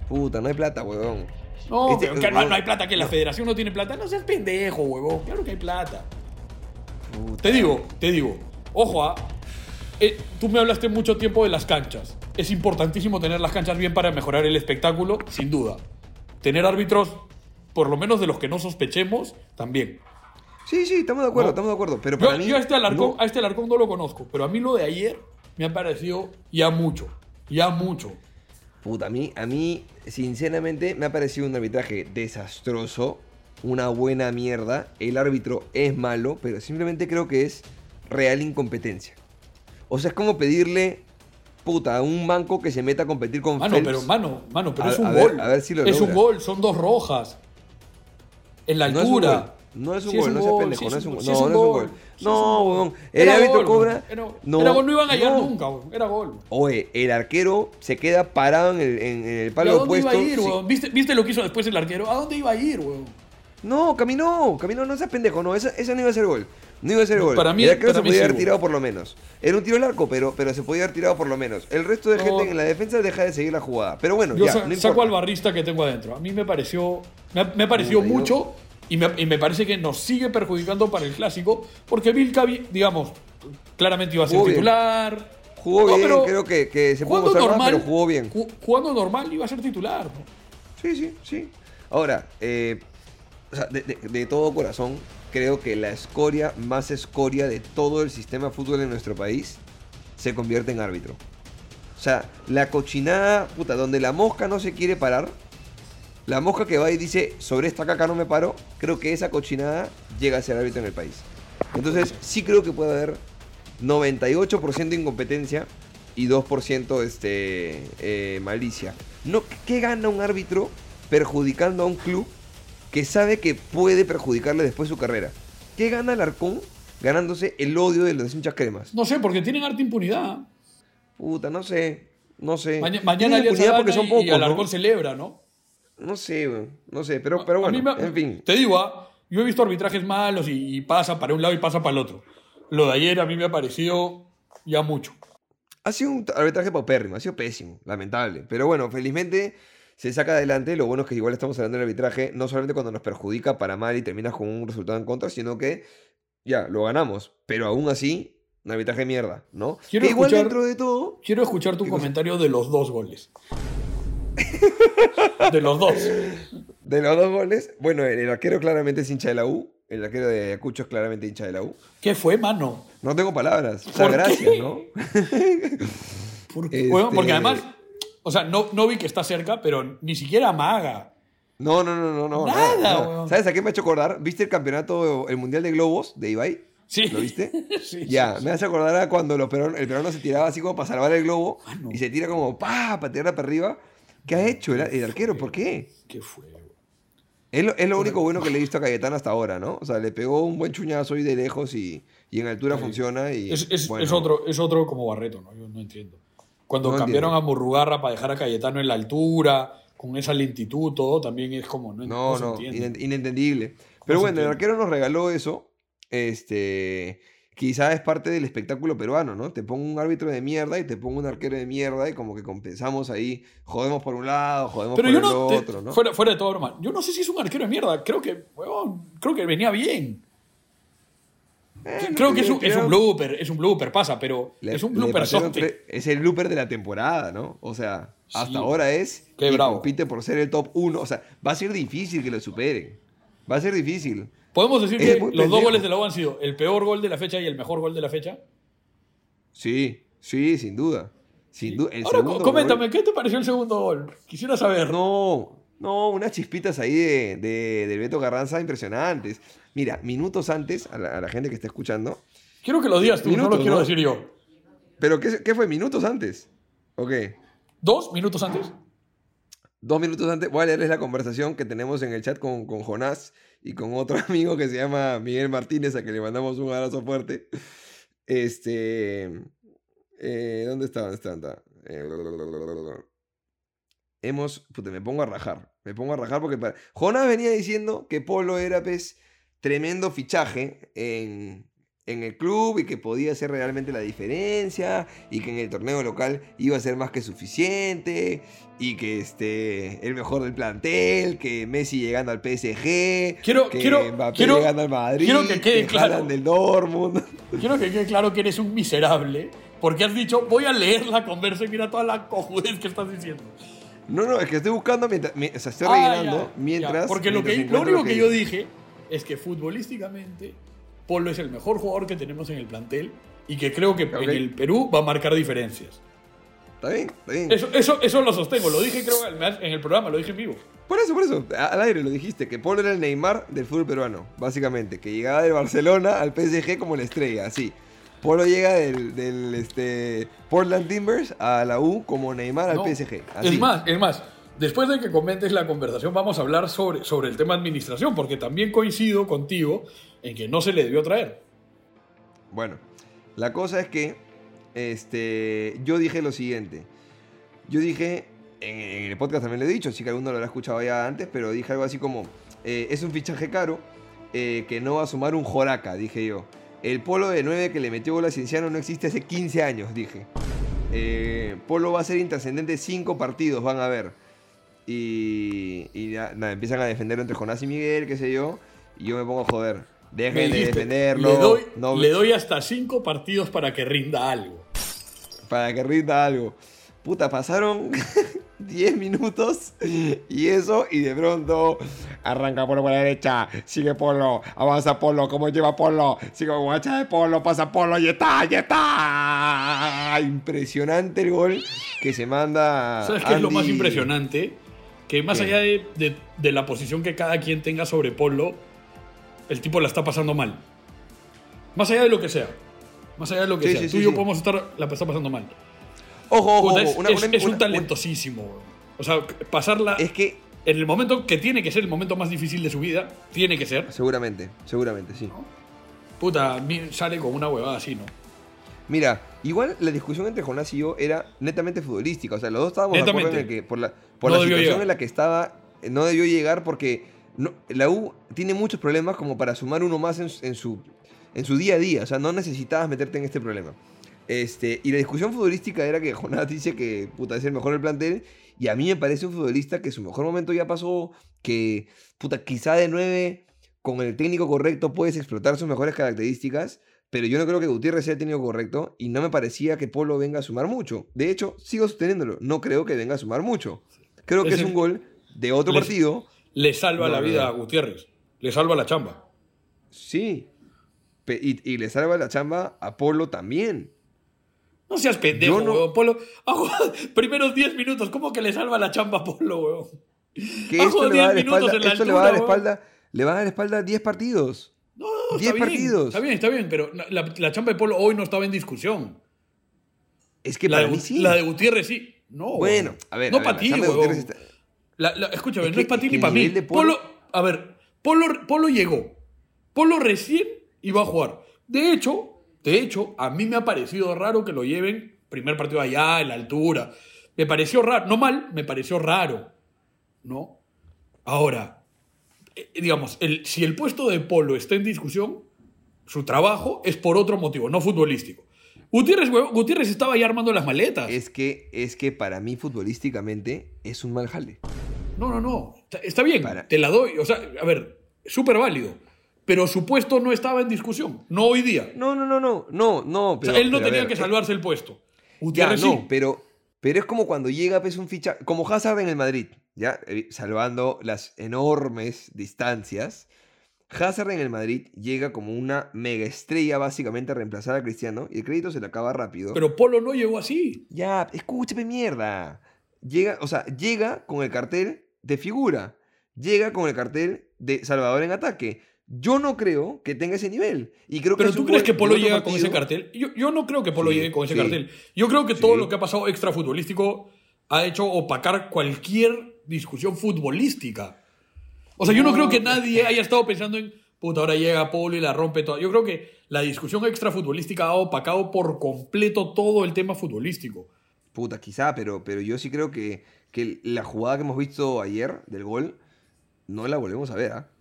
Puta, no hay plata, weón. No, Este- pero no hay plata, que la federación no tiene plata. No seas pendejo, huevón. Claro que hay plata. Te digo, te digo. Ojo, ah, eh, tú me hablaste mucho tiempo de las canchas. Es importantísimo tener las canchas bien para mejorar el espectáculo, sin duda. Tener árbitros, por lo menos de los que no sospechemos, también. Sí, sí, estamos de acuerdo, No. estamos de acuerdo. Pero Yo, para mí... yo a, este Alarcón, no. a este Alarcón no lo conozco, pero a mí lo de ayer me ha parecido ya mucho. Ya mucho. Puta, a mí, a mí, sinceramente, me ha parecido un arbitraje desastroso, una buena mierda. El árbitro es malo, pero simplemente creo que es real incompetencia. O sea, es como pedirle, puta, un banco que se meta a competir con Mano, Phelps. pero, mano, mano, pero A- es un ver- gol. a ver si lo es un gol, son dos rojas. En la No es un altura. gol. No es un gol, no seas pendejo, no es un gol. No, no es un gol. No, gol. El árbitro cobra-. Era, No, era gol, no iban a llegar no. nunca, weón. Era gol. Oye, el arquero se queda parado en el, en el ¿Y palo ¿A dónde opuesto. iba a ir, sí. weón? ¿Viste, ¿Viste lo que hizo después el arquero? ¿A dónde iba a ir, weón? No, caminó, caminó, no seas pendejo, no, esa, esa no iba a ser gol. No iba a ser gol. Para mí- para se mí podía haber tirado por lo menos. Era un tiro largo, pero, pero se podía haber tirado por lo menos. El resto de No. gente en la defensa deja de seguir la jugada. Pero bueno, Yo ya, sa- no saco al barrista que tengo adentro. A mí me pareció, me yo- mucho y me, y me parece que nos sigue perjudicando para el clásico porque Vilca, vi- digamos, claramente iba a ser Jugó bien. titular. Jugó No, bien, pero creo que, que se pudo mostrar más, normal, pero jugó bien. ju- Jugando normal iba a ser titular. ¿no? Sí, sí, sí. Ahora, eh, o sea, de, de- de todo corazón, creo que la escoria más escoria de todo el sistema de fútbol en nuestro país se convierte en árbitro. O sea, la cochinada, puta, donde la mosca no se quiere parar, la mosca que va y dice, sobre esta caca no me paro, creo que esa cochinada llega a ser árbitro en el país. Entonces, sí creo que puede haber 98% incompetencia y 2% este, eh, malicia. No, ¿Qué gana un árbitro perjudicando a un club que sabe que puede perjudicarle después su carrera? ¿Qué gana el Arcón ganándose el odio de los hinchas cremas? No sé, porque tienen harta impunidad. Puta, no sé. No sé. Maña- mañana impunidad gana porque son y- pocos. y ¿no? Alarcón celebra, ¿no? No sé, no sé, pero, bueno, me- en fin. Te digo, ah, yo he visto arbitrajes malos y, y pasa para un lado y pasa para el otro. Lo de ayer a mí me ha parecido ya mucho. Ha sido un arbitraje paupérrimo, ha sido pésimo, lamentable. Pero bueno, felizmente se saca adelante. Lo bueno es que igual estamos hablando del arbitraje, no solamente cuando nos perjudica para mal y terminas con un resultado en contra, sino que ya, lo ganamos. Pero aún así, un arbitraje de mierda, ¿no? Quiero que igual escuchar- dentro de todo, Quiero escuchar tu comentario de los dos goles. de los dos. de los dos goles, bueno, el, arquero claramente es hincha de la U. El arquero de Ayacucho es claramente hincha de la U. ¿Qué fue, mano? No tengo palabras. O sea, ¿Por qué? gracias, ¿no? Este- bueno, porque además, o sea, no, no vi que está cerca, pero ni siquiera amaga. No, no, no, no, no. Nada, weón. ¿Sabes a qué me ha hecho acordar? ¿Viste el campeonato, el Mundial de Globos de Ibai? Sí. ¿Lo viste? Sí, Ya, sí, me hace acordar a cuando los peruanos- el peruano se tiraba así como para salvar el globo Mano. y se tira como pa, para tirarla para arriba. ¿Qué ha hecho el, el arquero? ¿Por qué? ¿Qué fue? Es lo, es lo único bueno que le he visto a Cayetano hasta ahora, ¿no? O sea, le pegó un buen chuñazo y de lejos y, y en altura funciona. Y, Es, es- bueno, es otro, es otro como Barreto, ¿no? Yo no entiendo. Cuando No cambiaron entiendo. a Murrugarra para dejar a Cayetano en la altura, con esa lentitud, todo también es como. No, No, no, inen- inentendible. Pero bueno, el arquero nos regaló eso. Este. Quizá es parte del espectáculo peruano, ¿no? Te pongo un árbitro de mierda y te pongo un arquero de mierda y como que compensamos ahí. Jodemos por un lado, jodemos Pero por yo el no. te- otro, ¿no? fuera, fuera de todo broma. Yo no sé si es un arquero de mierda. Creo que. huevón, creo que venía bien. Eh, creo que es un, es un blooper, es un blooper, pasa, pero Le- es un blooper sote. Es el blooper de la temporada, ¿no? O sea, hasta Sí. ahora es. Qué y bravo. compite por ser el top 1. O sea, va a ser difícil que lo superen. Va a ser difícil. Podemos decir Es que los dos goles de la U han sido el peor gol de la fecha y el mejor gol de la fecha. Sí, sí, sin duda. Sin duda. El Ahora, segundo co- coméntame, gol- ¿qué te pareció el segundo gol? Quisiera saber. No, no, unas chispitas ahí de, de, del Beto Carranza impresionantes. Mira, minutos antes, a la, a la gente que está escuchando. Quiero que lo digas tú, no Minutos, lo quiero ¿no? decir yo. ¿Pero qué, qué fue? ¿Minutos antes? Ok. ¿Dos minutos antes? Dos minutos antes, voy a leerles la conversación que tenemos en el chat con, con Jonás y con otro amigo que se llama Miguel Martínez, a que le mandamos un abrazo fuerte. Este. eh, ¿Dónde está? ¿Dónde está? ¿Dónde está? Eh, hemos. Puta, me pongo a rajar. Me pongo a rajar porque. Para... Jonás venía diciendo que Polo era, pues, tremendo fichaje en, en el club y que podía hacer realmente la diferencia y que en el torneo local iba a ser más que suficiente y que este el mejor del plantel, que Messi llegando al PSG, Quiero- que quiero- Mbappé quiero- llegando al Madrid, quiero que quede claro. Haaland del Dortmund. Quiero que quede claro que eres un miserable porque has dicho, voy a leer la conversa y mira toda la cojudez que estás diciendo. No, no, es que estoy buscando mientras, mi- o sea, estoy Ah, rellenando ya, mientras ya. Porque lo, mientras que, lo único que, yo dice. dije es que futbolísticamente Polo es el mejor jugador que tenemos en el plantel y que creo que Ok. en el Perú va a marcar diferencias. Está bien, está bien. Eso, eso, eso lo sostengo, lo dije creo en el- programa, lo dije en vivo. Por eso, por eso, al aire lo dijiste, que Polo era el Neymar del fútbol peruano, básicamente, que llegaba del Barcelona al PSG como la estrella, así. Polo llega del, del, este, Portland Timbers a la U como Neymar al No. PSG. Así. Es más, es más, después de que comentes la conversación vamos a hablar sobre, sobre el tema administración, porque también coincido contigo en que no se le debió traer. Bueno, la cosa es que este, yo dije lo siguiente. Yo dije, en, el podcast también lo he dicho, sí que alguno lo habrá escuchado ya antes, pero dije algo así como, eh, es un fichaje caro eh, que no va a sumar un Joraca, dije yo. El polo de 9 que le metió gol a Cienciano no existe hace 15 años, dije. Eh, polo va a ser intrascendente 5 partidos, van a ver. Y, y ya, nada, empiezan a defender entre Jonás y Miguel, qué sé yo. Y yo me pongo a joder. Dejen de defenderlo. le, doy, no- le doy hasta cinco partidos para que rinda algo. para que rinda algo. Puta, pasaron 10 minutos y eso, y de pronto arranca Polo por la derecha, sigue Polo, avanza Polo, como lleva Polo, sigue guacha de Polo, pasa Polo, y está, y está. Impresionante el gol que se manda. ¿Sabes qué es lo más impresionante? Que más allá de, de- de la posición que cada quien tenga sobre Polo, el tipo la está pasando mal. Más allá de lo que sea. Más allá de lo que Sí, sea. sí, Tú y yo podemos estar la está pasando mal. Ojo, ojo, Puta, ojo, es, una- es- una- es un una- talentosísimo. weón. O sea, pasarla Es que, en el momento que tiene que ser el momento más difícil de su vida, tiene que ser. seguramente, seguramente, sí. Puta, mi- sale con una huevada así, ¿no? Mira, igual la discusión entre Jonás y yo era netamente futbolística. O sea, los dos estábamos de acuerdo en el que por la, por No la situación llegar. en la que estaba, eh, no debió llegar porque no- la U tiene muchos problemas como para sumar uno más en, su- en su, en su día a día. O sea, no necesitabas meterte en este problema. Este, y la discusión futbolística era que Jonás dice que puta, es el mejor del plantel. Y a mí me parece un futbolista que su mejor momento ya pasó. Que puta, quizá de 9 con el técnico correcto puedes explotar sus mejores características. Pero yo no creo que Gutiérrez sea el técnico correcto y no me parecía que Polo venga a sumar mucho. De hecho, sigo sosteniéndolo. No creo que venga a sumar mucho. Creo que Es un gol de otro partido. Le salva No, la vida a Gutiérrez. Le salva la chamba. Sí. Y, y le salva la chamba a Polo también. No seas pendejo, no- weón. Polo. Primeros 10 minutos, ¿cómo que le salva la chamba a Polo, weón? Que esto le va a dar 10 minutos espalda, le va a dar espalda, le va a dar espalda 10 partidos. No, no, 10 está bien, partidos. Está bien, está bien, pero la, la chamba de Polo hoy no estaba en discusión. Es que La para de, mí sí. la de Gutiérrez sí. No. Bueno, a ver, No para ti, escúchame, Es no que- es para ti ni para mí. Polo, Polo- a ver, Polo, Polo llegó. Polo recién iba a jugar. De hecho, de hecho, a mí me ha parecido raro que lo lleven primer partido allá, en la altura. Me pareció raro, no mal, me pareció raro. ¿No? Ahora, digamos, el, si el puesto de Polo está en discusión, su trabajo es por otro motivo, no futbolístico. Gutiérrez, Gutiérrez estaba ya armando las maletas. Es que, es que para mí futbolísticamente es un mal jale. No, no, no. Está, bien, Para- te la doy. O sea, a ver, súper válido. Pero su puesto no estaba en discusión. No hoy día. No, no, no, no, no, no. o Pero, sea, él no tenía ver, que eh, salvarse el puesto. Ya, Gutiérrez no, sí. pero, pero es como cuando llega pues, un ficha, como Hazard en el Madrid, ya, Eh, salvando las enormes distancias. Hazard en el Madrid llega como una mega estrella básicamente a reemplazar a Cristiano y el crédito se le acaba rápido. Pero Polo no llegó así. Ya, escúchame mierda. Llega, o sea, llega con el cartel de figura. Llega con el cartel de Salvador en ataque. Yo no creo que tenga ese nivel. Y creo Pero tú crees que Polo llega con ese cartel. Yo, yo no creo que Polo Sí, llegue con ese sí. cartel. Yo creo que todo Sí. lo que ha pasado extra futbolístico ha hecho opacar cualquier discusión futbolística. O sea, yo no, No. creo que nadie haya estado pensando en, puta, ahora llega Polo y la rompe toda. Yo creo que la discusión extra futbolística ha opacado por completo todo el tema futbolístico. Puta, quizá, pero, pero yo sí creo que, que la jugada que hemos visto ayer del gol no la volvemos a ver, ¿ah? Sea,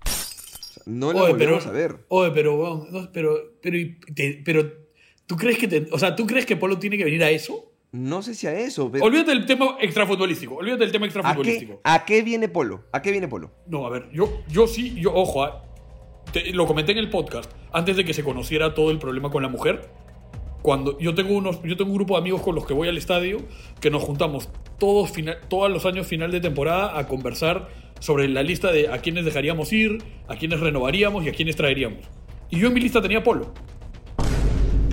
no la Oye, volvemos a ver. Oye, pero, no, pero, pero, te- pero, ¿tú crees que, te- o sea, ¿tú crees que Polo tiene que venir a eso? No sé si a eso, pero. Olvídate del tema extrafutbolístico. Olvídate del tema ¿A qué, extrafutbolístico. ¿A qué viene Polo? ¿A qué viene Polo? No, a ver, yo, yo sí, yo, ojo, ah, te- lo comenté en el podcast, antes de que se conociera todo el problema con la mujer. Cuando yo tengo, unos, yo tengo un grupo de amigos con los que voy al estadio, que nos juntamos todos, final, todos los años final de temporada a conversar sobre la lista de a quiénes dejaríamos ir, a quiénes renovaríamos y a quiénes traeríamos. Y yo en mi lista tenía Polo.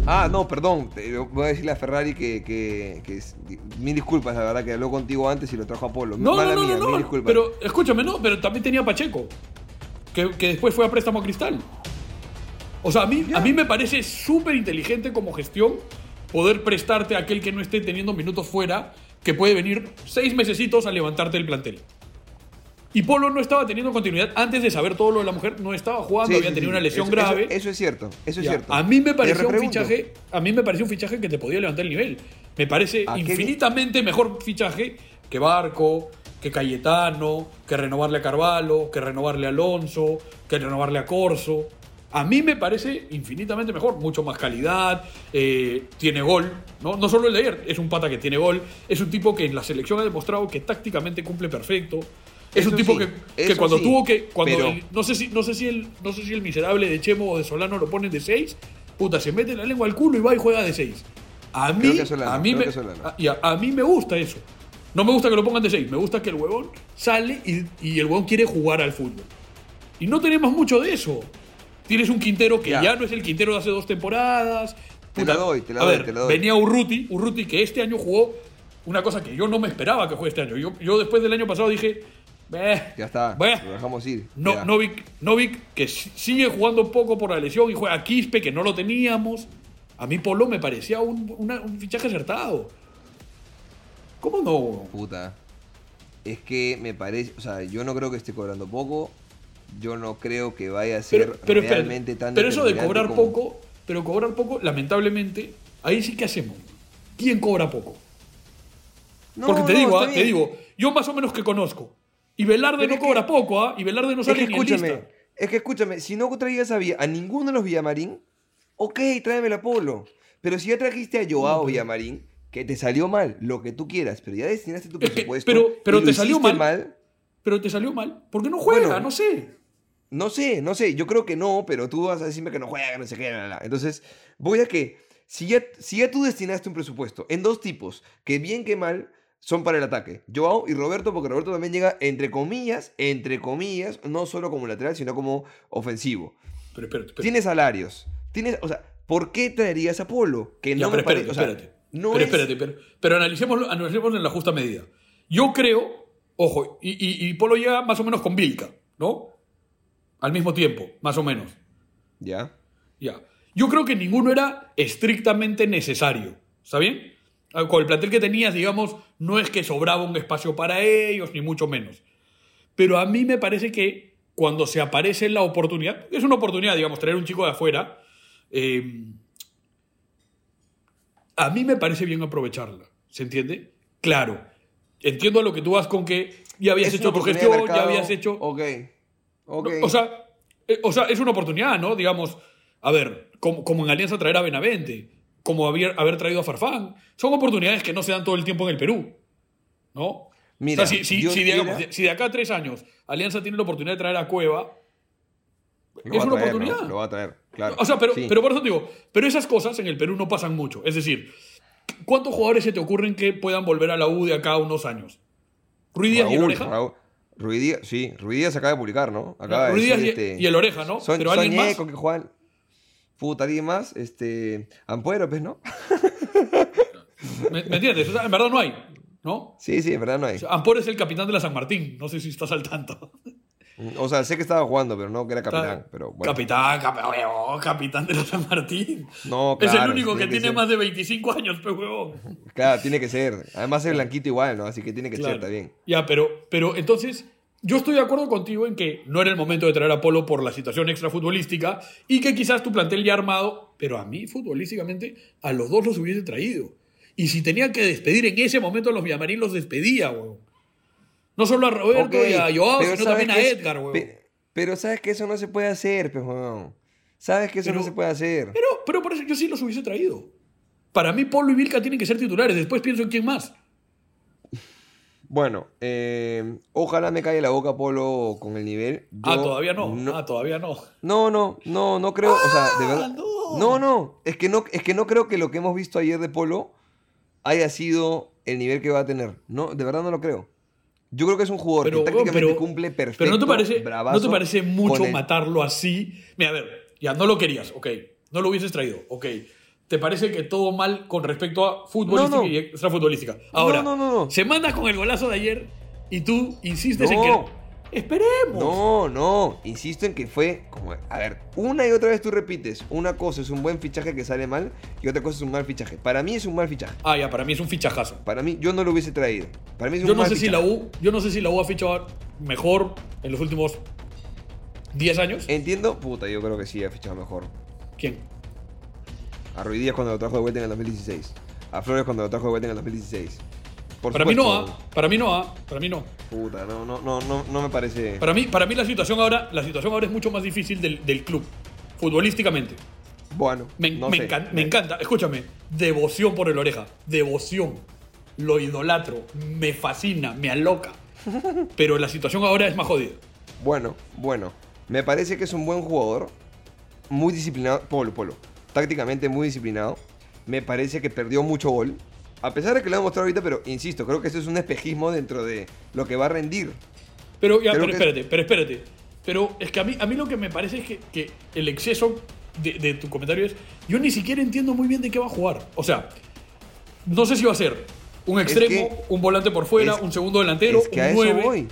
Ah, no, perdón. Voy a decirle a Ferrari que, que, que mil disculpas, la verdad, que habló contigo antes y lo trajo a Polo. No, Mala no, no, mía, no, mil no, disculpas. Pero escúchame, no, pero también tenía Pacheco, que, que después fue a préstamo a Cristal. O sea, a mí, a mí me parece súper inteligente como gestión poder prestarte a aquel que no esté teniendo minutos fuera, que puede venir seis mesecitos a levantarte el plantel. Y Polo no estaba teniendo continuidad. Antes de saber todo lo de la mujer, no estaba jugando, Sí, había tenido sí. una lesión Eso- grave. Eso, eso es cierto, eso es Ya, cierto. A mí me pareció un fichaje, a mí me pareció un fichaje que te podía levantar el nivel. Me parece ¿A qué vi- infinitamente mejor fichaje que Barco, que Cayetano, que renovarle a Carvalho, que renovarle a Alonso, que renovarle a Corso. A mí me parece infinitamente mejor, mucho más calidad, eh, tiene gol, ¿no? no solo el de ayer, es un pata que tiene gol, es un tipo que en la selección ha demostrado que tácticamente cumple perfecto, es un tipo sí, que, que cuando sí, tuvo que, cuando pero- el- no sé si, no sé si el, no sé si el miserable de Chemo o de Solano lo ponen de 6, puta, se mete la lengua al culo y va y juega de 6. A mí, Solano, a mí me, a, y a- a mí me gusta eso. No me gusta que lo pongan de 6, me gusta que el huevón sale y, y el huevón quiere jugar al fútbol. Y no tenemos mucho de eso. Tienes un Quintero que Ya. ya, no es el Quintero de hace dos temporadas. Te la doy, te la a doy, ver, te la doy. venía Urruti, Urruti que este año jugó una cosa que yo no me esperaba que juegue este año. Yo, yo después del año pasado dije, "Beh, Ya está, beh". lo dejamos ir. No. Novik, Novik, que si- sigue jugando poco por la lesión y juega a Quispe, que no lo teníamos. A mí Polo me parecía un, una- un fichaje acertado. ¿Cómo no? Puta. Es que me parece, o sea, yo no creo que esté cobrando poco. Yo no creo que vaya a ser Pero, pero, espérate, realmente tan pero eso de cobrar como- poco, pero cobrar poco, lamentablemente, ahí sí que hacemos. ¿Quién cobra poco? No, Porque te no, digo, ah, te digo, yo más o menos que conozco. Y Velarde no es que- cobra poco, ¿ah? Y Velarde no Es sale que ni en escúchame, lista. es que escúchame, si no traías a, a ninguno de los Villamarín, ok, tráeme el Apolo. Pero si ya trajiste a Joao Villamarín, que te salió mal, lo que tú quieras, pero ya destinaste tu Es que- presupuesto. pero- pero y te salió mal. Pero te salió mal. ¿Por qué no juega? Bueno. no sé. No sé, no sé, yo creo que no, pero tú vas a decirme que no juega, no sé qué, bla. Entonces, voy a que, si ya, si ya tú destinaste un presupuesto en dos tipos, que bien que mal, son para el ataque, Joao y Roberto, porque Roberto también llega, entre comillas, entre comillas, no solo como lateral, sino como ofensivo. Pero espérate. Tiene salarios, tienes, o sea, ¿por qué traerías a Polo? Que Ya, no pero me espérate, parece, o sea, espérate. no pero es- espérate, pero, pero analicémoslo, analicémoslo en la justa medida. Yo creo Ojo, y, y- y Polo llega más o menos con Vilca, ¿no? Al mismo tiempo, más o menos. ¿Ya? Ya. Yo creo que ninguno era estrictamente necesario. ¿Está bien? Ah, Con el plantel que tenías, digamos, no es que sobraba un espacio para ellos, ni mucho menos. Pero a mí me parece que cuando se aparece la oportunidad, es una oportunidad, digamos, traer un chico de afuera, eh, a mí me parece bien aprovecharla. ¿Se entiende? Claro. Entiendo a lo que tú vas con que ya habías hecho tu gestión, ya habías hecho... Ok. Ok. No, O sea, eh, o sea, es una oportunidad, ¿no? Digamos, a ver, como, como en Alianza traer a Benavente, como haber, haber traído a Farfán, son oportunidades que no se dan todo el tiempo en el Perú, ¿no? Mira, o sea, si, si- si, quiera- si de acá a tres años Alianza tiene la oportunidad de traer a Cueva, Lo es una traer, oportunidad. ¿no? Lo va a traer, claro. o sea, pero, Sí. pero por eso te digo, pero esas cosas en el Perú no pasan mucho. Es decir, ¿cuántos jugadores se te ocurren que puedan volver a la U de acá a unos años? ¿Ruiz Díaz y el Oreja? Raúl. Ruiz Díaz, sí, Ruiz Díaz acaba de publicar, ¿no? Acaba de Ruiz Díaz decir, y, este, y el Oreja, ¿no? Son, pero alguien más. Soñeco que juegan. Puta, alguien más, este. Ampuero, pues, ¿no? ¿Me, me entiendes? O sea, en verdad no hay, ¿no? Sí, sí, en verdad no hay. O sea, Ampor es el capitán de la San Martín. No sé si estás al tanto. O sea, sé que estaba jugando, pero no que era capitán. Pero bueno. Capitán, cap- capitán de la San Martín. No, es el claro, único que tiene que tiene ser. más de 25 años, pe huevón. Claro, tiene que ser. Además es blanquito igual, ¿no? Así que tiene que Claro. ser también. Ya, pero, pero entonces, yo estoy de acuerdo contigo en que no era el momento de traer a Polo por la situación extrafutbolística y que quizás tu plantel ya armado, pero a mí futbolísticamente a los dos los hubiese traído. Y si tenía que despedir en ese momento a los Villamarín, los despedía, weón. No solo a Roberto y a Joao, sino también a Edgar, weón. pe- Pero sabes que eso no se puede hacer, pues, weón. Sabes que eso Pero- no se puede hacer. Pero, pero por eso yo sí los hubiese traído. Para mí, Polo y Vilca tienen que ser titulares. Después pienso en quién más. Bueno, eh, ojalá me calle la boca Polo con el nivel. ah, Yo todavía no. Ah, todavía no. No, no, no, no creo, o sea, de verdad. no. No, no, es que no, es que no creo que lo que hemos visto ayer de Polo haya sido el nivel que va a tener. No, de verdad no lo creo. Yo creo que es un jugador Pero, que tácticamente pero- cumple perfecto. Pero no te parece, bravazo, no te parece mucho el- matarlo así. Mira, a ver, ya no lo querías, ok. No lo hubieses traído, ok. ¿Te parece que todo mal con respecto a futbolística No, no. y extrafutbolística? Ahora, no, no, no. se manda con el golazo de ayer y tú insistes en No. que. Esperemos. No, no, insisto en que fue como, a ver, una y otra vez tú repites, una cosa es un buen fichaje que sale mal y otra cosa es un mal fichaje. Para mí es un mal fichaje. Ah, ya, para mí es un fichajazo. Para mí yo no lo hubiese traído. Para mí es un Yo no mal sé si la fichaje. U, yo no sé si la U ha fichado mejor en los últimos 10 años. Entiendo, puta, yo creo que sí ha fichado mejor. ¿Quién? A Ruiz Díaz cuando lo trajo de vuelta en el 2016. A Flores cuando lo trajo de vuelta en el 2016. Por Para mí no, ¿ah? Para mí no, ¿ah? Para mí no. Puta, no, no, no, no, no me parece. Para mí, para mí la situación ahora, la situación ahora es mucho más difícil del, del club, futbolísticamente. Bueno, Me, no me sé. encan- me encanta, escúchame, devoción por el oreja, devoción. Lo idolatro, me fascina, me aloca. Pero la situación ahora es más jodida. Bueno, bueno. Me parece que es un buen jugador. Muy disciplinado. Polo, Polo. Tácticamente muy disciplinado. Me parece que perdió mucho gol. A pesar de que lo ha mostrado ahorita, pero insisto, creo que eso es un espejismo dentro de lo que va a rendir. Pero ya, pero espérate, pero espérate. Pero es que a mí, a mí lo que me parece es que, que el exceso de, de tu comentario es. Yo ni siquiera entiendo muy bien de qué va a jugar. O sea, no sé si va a ser un Es extremo, que- un volante por fuera, es- un segundo delantero, es que a un eso 9. voy.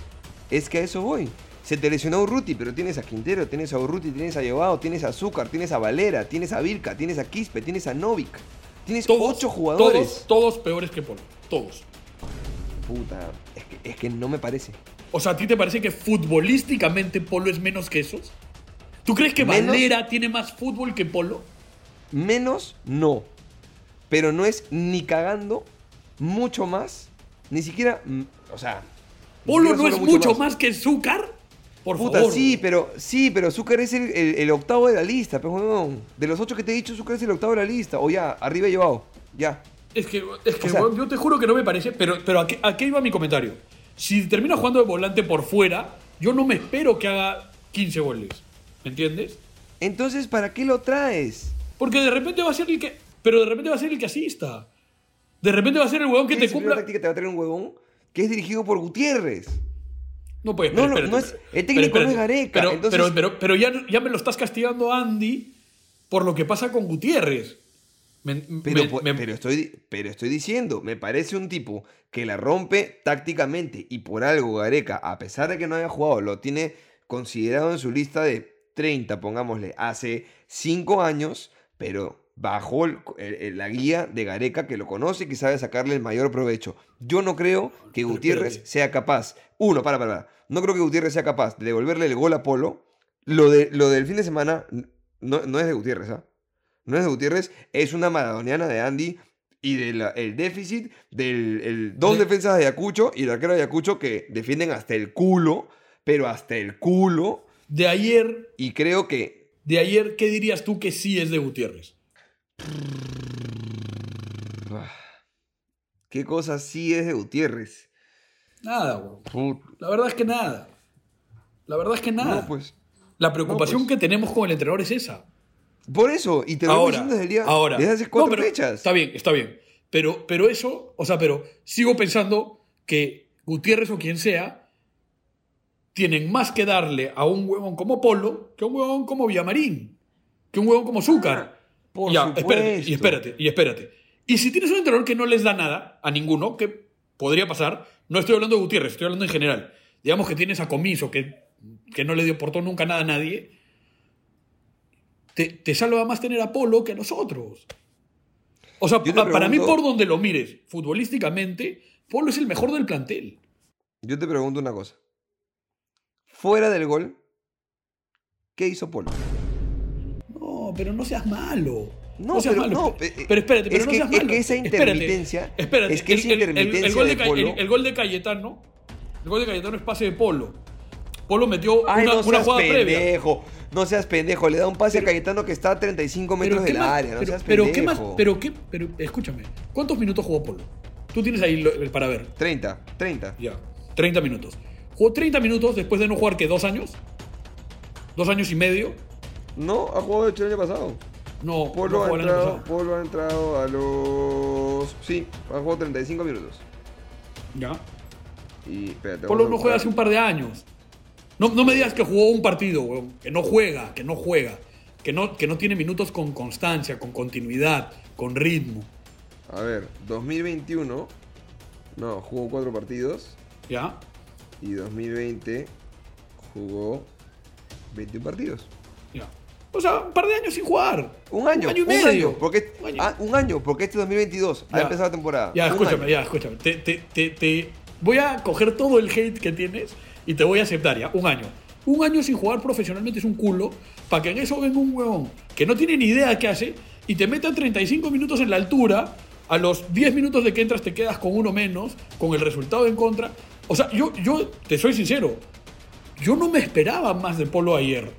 Es que a eso voy. Se te lesionó Urruti, pero tienes a Quintero, tienes a Urruti, tienes a Llevado, tienes a Azúcar, tienes a Valera, tienes a Vilca, tienes a Quispe, tienes a Novik. Tienes Todos, ocho jugadores. Todos, todos peores que Polo. Todos. Puta, es que, es que no me parece. O sea, ¿a ti te parece que futbolísticamente Polo es menos que esos? ¿Tú crees que Menos. Valera tiene más fútbol que Polo? Menos, no. Pero no es ni cagando mucho más, ni siquiera, mm, o sea... ¿Polo no es mucho más, que Zúcar? Por Puta, favor. sí, pero sí, pero Zúcar es el, el- el octavo de la lista, pero weón. De los ocho que te he dicho, Zúcar es el octavo de la lista. O ya, arriba he llevado. Ya. Es que, es que O sea- weón, yo te juro que no me parece, pero, pero ¿a, qué, a qué iba mi comentario? Si termina jugando de volante por fuera, yo no me espero que haga 15 goles. ¿Me entiendes? Entonces, ¿para qué lo traes? Porque de repente va a ser el que. Pero de repente va a ser el que asista. De repente va a ser el huevón que ¿Qué te cumpla. táctica te va a traer un huevón que es dirigido por Gutiérrez? No, pues, No, no, no es- el técnico no es Gareca, Pero, entonces- pero, pero, pero ya, ya me lo estás castigando, Andy, por lo que pasa con Gutiérrez. Me- Pero, me- pero, estoy, pero estoy diciendo, me parece un tipo que la rompe tácticamente y por algo Gareca, a pesar de que no haya jugado, lo tiene considerado en su lista de 30, pongámosle, hace 5 años, pero bajo el- la guía de Gareca que lo conoce y que sabe sacarle el mayor provecho. Yo no creo que Gutiérrez sea capaz, uno, para, para, para, no creo que Gutiérrez sea capaz de devolverle el gol a Polo. Lo, de, lo del fin de semana no, no es de Gutiérrez, ¿ah? No es de Gutiérrez, es una maradoniana de Andy y del el déficit del el- dos De- defensas de Ayacucho y el arquero de Ayacucho que defienden hasta el culo, pero hasta el culo. De ayer, Y creo que de ayer, ¿qué dirías tú que sí es de Gutiérrez? Qué cosa sí es de Gutiérrez. Nada, weón. La verdad es que nada. La verdad es que nada. No, pues. La preocupación no, pues. que tenemos con el entrenador es esa. Por eso, y te lo Ahora, desde el día. ahora. Desde hace No, cuatro pero fechas. Está bien, está bien. Pero, pero eso, o sea, pero sigo pensando que Gutiérrez o quien sea tienen más que darle a un huevón como Polo que a un huevón como Villamarín, que un huevón como Zúcar. Por ya, espérate, y supuesto. espérate, y espérate. Y si tienes un entrenador que no les da nada a ninguno, que podría pasar, no estoy hablando de Gutiérrez, estoy hablando en general. Digamos que tienes a Comiso, que, que no le dio portó nunca nada a nadie. Te, te salva más tener a Polo que a nosotros. O sea, para mí, por donde lo mires, futbolísticamente, Polo es el mejor del plantel. Yo te pregunto una cosa. Fuera del gol, ¿qué hizo Polo? No, pero no seas malo. No, seas pero malo. no, Pero, eh, pero espérate, pero es no que- seas es malo. que esa intermitencia- Espérate, es que esa el- el- el- intermitencia el gol de de Ca- el- Polo- el gol de Cayetano, el gol de Cayetano es pase de Polo. Polo metió Ay, una, no una seas jugada previa. pendejo. No seas pendejo. Le da un pase a Cayetano que está a 35 metros ¿qué del más? área. No pero, seas pero pendejo. qué más, pero qué, pero escúchame, ¿cuántos minutos jugó Polo? Tú tienes ahí lo- el para ver. 30, 30. Ya, 30 minutos. Jugó 30 minutos después de no jugar que dos años. Dos años y medio. No, ha jugado de hecho el año pasado. No, Polo, no ha entrado. Polo ha entrado a los. Sí, ha jugado 35 minutos. Ya. Y espérate. Polo no juega hace un par de años. No, no me digas que jugó un partido, weón. Que no juega, que no juega. Que no, que no tiene minutos con constancia, con continuidad, con ritmo. A ver, 2021. No, jugó 4 partidos. ¿Ya? Y 2020 jugó 21 partidos. O sea, un par de años sin jugar. Un año, Un año y medio. porque, Un año. ah, un año, porque este 2022 ha Ya. empezado la temporada. Ya, Un escúchame, año. ya, escúchame. Te, te- te- te- voy a coger todo el hate que tienes y te voy a aceptar ya. Un año. Un año sin jugar profesionalmente es un culo para que en eso venga un huevón que no tiene ni idea qué hace y te meta 35 minutos en la altura. A los 10 minutos de que entras te quedas con uno menos, con el resultado en contra. O sea, yo, yo te soy sincero. Yo no me esperaba más de Polo ayer.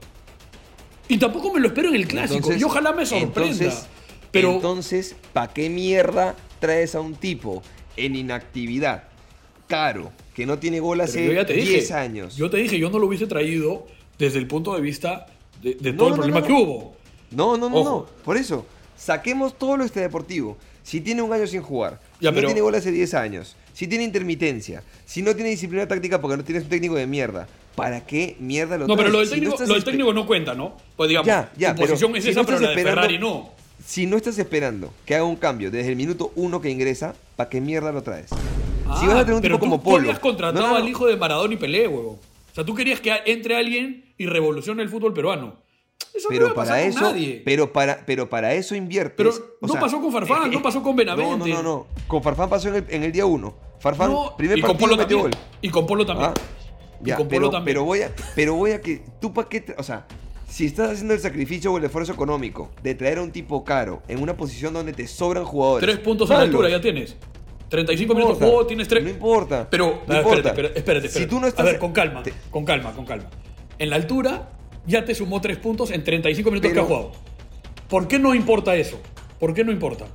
Y tampoco me lo espero en el clásico. Entonces- y ojalá me sorprenda. Entonces, pero entonces, ¿para qué mierda traes a un tipo en inactividad, caro, que no tiene gol hace yo ya te dije, 10 años? Yo te dije, yo no lo hubiese traído desde el punto de vista de, de No, todo el problema no, que hubo. No, no, no, Ojo. no. Por eso, saquemos todo lo extradeportivo. Si tiene un año sin jugar, Ya, pero- no tiene gol hace 10 años, si tiene intermitencia, si no tiene disciplina táctica porque no tienes un técnico de mierda, ¿para qué mierda lo No, pero lo del Si técnico, estás lo del espe- técnico no cuenta, ¿no? Pues digamos, Ya, ya, tu pero posición es si esa, no pero la de Ferrari no. Si no estás esperando que haga un cambio desde el minuto uno que ingresa, ¿para qué mierda lo traes? si Ah, vas a tener un pero tipo como Polo. Tú habías contratado No, no, no. al hijo de Maradona y Pelé, huevo. O sea, tú querías que entre alguien y revolucione el fútbol peruano. Eso no Pero a para eso, nadie. pero para, pero para eso inviertes. Pero o no sea, pasó con Farfán, no pasó con Benavente. No, no, no, no. Con Farfán pasó en el, en el día uno. Farfán, No, primer y con Polo metió también. gol. Y con Polo también. Ah, Y ya, con Polo pero, también. pero voy a, pero voy a que tú para qué, o sea, si estás haciendo el sacrificio o el esfuerzo económico de traer a un tipo caro en una posición donde te sobran jugadores. Tres puntos a la altura ya tienes. 35 No minutos de juego, tienes tres. No importa. Pero, no ver, importa. espérate, espérate, espérate, Si espérate. tú no estás. A ver, con calma, te- con calma, con calma. En la altura ya te sumó tres puntos en 35 minutos Pero- que ha jugado. ¿Por qué no importa eso? ¿Por qué no importa?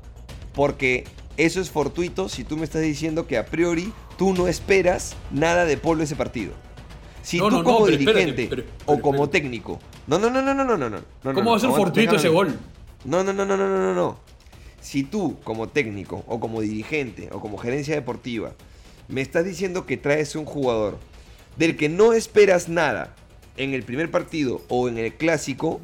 Porque eso es fortuito si tú me estás diciendo que a priori tú no esperas nada de Polo ese partido. Si No, tú no, no, como espérate, dirigente pero- o como técnico. No, no, no, no, no, no, no, no. ¿Cómo va a ser fortuito ese gol? No, no, no, no, no, no, no. Si tú como técnico o como dirigente o como gerencia deportiva me estás diciendo que traes un jugador del que no esperas nada en el primer partido o en el clásico,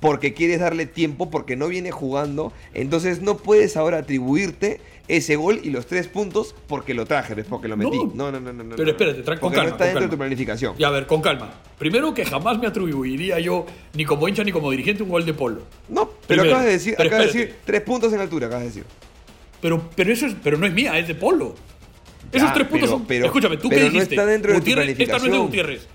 porque quieres darle tiempo, porque no viene jugando. Entonces no puedes ahora atribuirte ese gol y los tres puntos porque lo traje, ¿ves? porque lo metí. No, no, no, no. no Pero espérate, tra- con Porque calma, no está dentro de tu planificación. Y a ver, con calma. Primero que jamás me atribuiría yo, ni como hincha ni como dirigente, un gol de polo. No, pero Primero, acabas de decir, acabas de decir tres puntos en altura, acabas de decir. Pero, pero eso es, pero no es mía, es de polo. Esos tres puntos pero- son. pero- escúchame, ¿tú pero qué no dijiste? está dentro de tu Gutiérrez, Esta no es de planificación. Gutiérrez.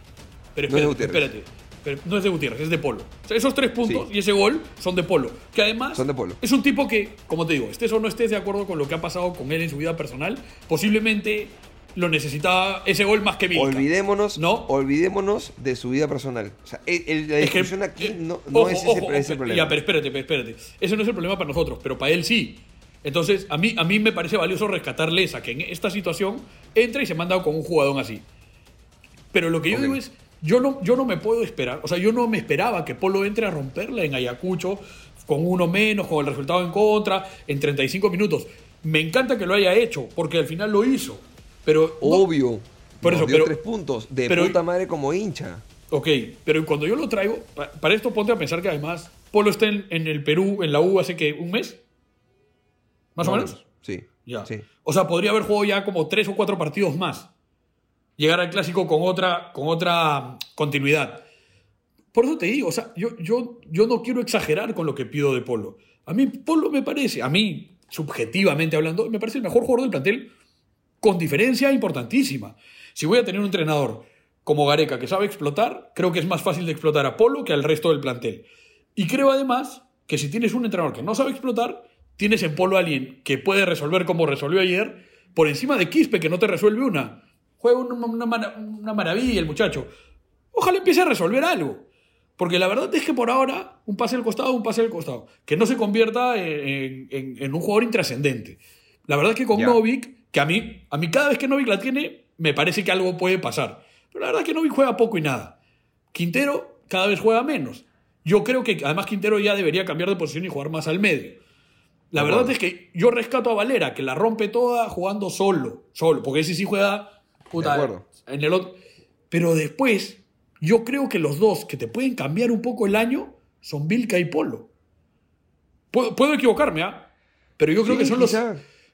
Pero No es de espérate, espérate. Pero no es de Gutiérrez, es de Polo. O sea, esos tres puntos Sí. y ese gol son de Polo. Que además Son de Polo. es un tipo que, como te digo, estés o no estés de acuerdo con lo que ha pasado con él en su vida personal, posiblemente lo necesitaba ese gol más que Vilca. Olvidémonos, ¿No? olvidémonos de su vida personal. O sea, el- el- la Es que, discusión aquí eh, no, no ojo, es ese, ojo, ese ojo, problema. Ya, pero espérate, pero espérate. Ese no es el problema para nosotros, pero para él sí. Entonces, a mí, a mí me parece valioso rescatarle esa, que en esta situación entra y se manda con un jugador así. Pero lo que yo digo es, yo no, yo no me puedo esperar, o sea, yo no me esperaba que Polo entre a romperla en Ayacucho con uno menos, con el resultado en contra, en 35 minutos. Me encanta que lo haya hecho, porque al final lo hizo. Pero no- Obvio. Por Nos eso, dio pero- tres puntos. De pero- puta madre como hincha. Ok, pero cuando yo lo traigo, pa- para esto ponte a pensar que además Polo está en, en el Perú, en la U, hace que un mes. ¿Más o menos? Sí. Ya. Sí. O sea, podría haber jugado ya como tres o cuatro partidos más. Llegar al clásico con otra, con otra continuidad. Por eso te digo, o sea, yo, yo, yo no quiero exagerar con lo que pido de Polo. A mí Polo me parece, a mí, subjetivamente hablando, me parece el mejor jugador del plantel con diferencia importantísima. Si voy a tener un entrenador como Gareca que sabe explotar, creo que es más fácil de explotar a Polo que al resto del plantel. Y creo además que si tienes un entrenador que no sabe explotar, tienes en Polo a alguien que puede resolver como resolvió ayer, por encima de Quispe que no te resuelve una. Juega una, una una maravilla el muchacho. Ojalá empiece a resolver algo. Porque la verdad es que por ahora, un pase al costado, un pase al costado. Que no se convierta en, en- en un jugador intrascendente. La verdad es que con. Novik, que a mí, a mí cada vez que Novik la tiene, me parece que algo puede pasar. Pero la verdad es que Novik juega poco y nada. Quintero cada vez juega menos. Yo creo que además Quintero ya debería cambiar de posición y jugar más al medio. La verdad es que yo rescato a Valera, que la rompe toda jugando solo. Solo. Porque ese sí juega puta, De acuerdo. en el otro. Pero después, yo creo que los dos que te pueden cambiar un poco el año son Vilca y Polo. Puedo, puedo equivocarme, ¿ah? Pero yo creo Sí, que son los,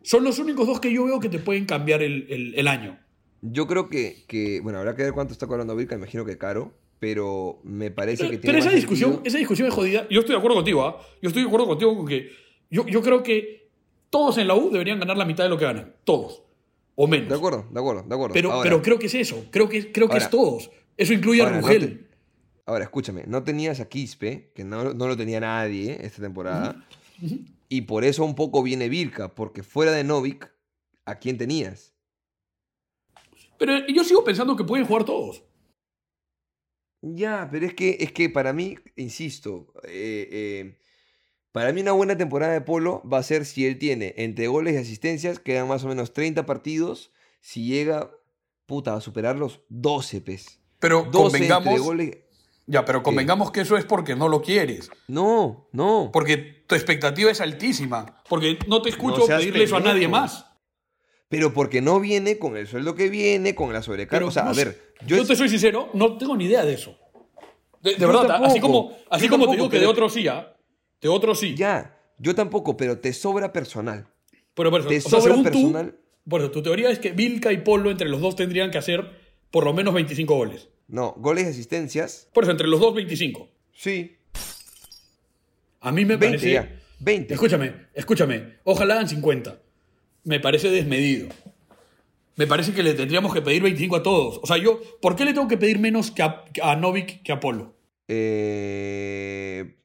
son los únicos dos que yo veo que te pueden cambiar el, el- el año. Yo creo que, que, bueno, habrá que ver cuánto está cobrando Vilca, imagino que caro, pero me parece que tiene pero esa discusión, sentido- esa discusión es jodida. Yo estoy de acuerdo contigo, ¿ah? Yo estoy de acuerdo contigo con que yo, yo creo que todos en la U deberían ganar la mitad de lo que ganan. Todos. O menos. De acuerdo, de acuerdo, de acuerdo. Pero, Ahora- pero creo que es eso. Creo que, creo que Ahora- es todos. Eso incluye a no Rugel. te- Ahora, escúchame, no tenías a Quispe, que no, no lo tenía nadie esta temporada, y por eso un poco viene Vilca, porque fuera de Novik, ¿a quién tenías? Pero yo sigo pensando que pueden jugar todos. Ya, pero es que, es que para mí, insisto, eh, eh, para mí una buena temporada de Polo va a ser si él tiene entre goles y asistencias, quedan más o menos 30 partidos, si llega, puta, a superar los 12, pes. Pero 12 entre convengamos. goles. Ya, pero convengamos que eso es porque no lo quieres. No, no. Porque tu expectativa es altísima. Porque no te escucho No pedirle eso a nadie más. Pero porque no viene con el sueldo que viene, con la sobrecarga. O sea, no a ver, yo, yo, es- te soy sincero, no tengo ni idea de eso. De, verdad, así como, así Yo como te digo que de otros sí, ¿ah? De otros sí. ya, yo tampoco, pero te sobra personal. Pero por eso, te o sea, sobra según personal. tú, por eso, tu teoría es que Vilca y Polo entre los dos tendrían que hacer por lo menos 25 goles. No, goles y asistencias, Por eso, entre los dos, 25. sí. A mí me 20 parece... ya, 20. Escúchame, escúchame. Ojalá hagan 50. Me parece desmedido. Me parece que le tendríamos que pedir 25 a todos. O sea, yo, ¿por qué le tengo que pedir menos que a, a Novik que a Polo? Eh,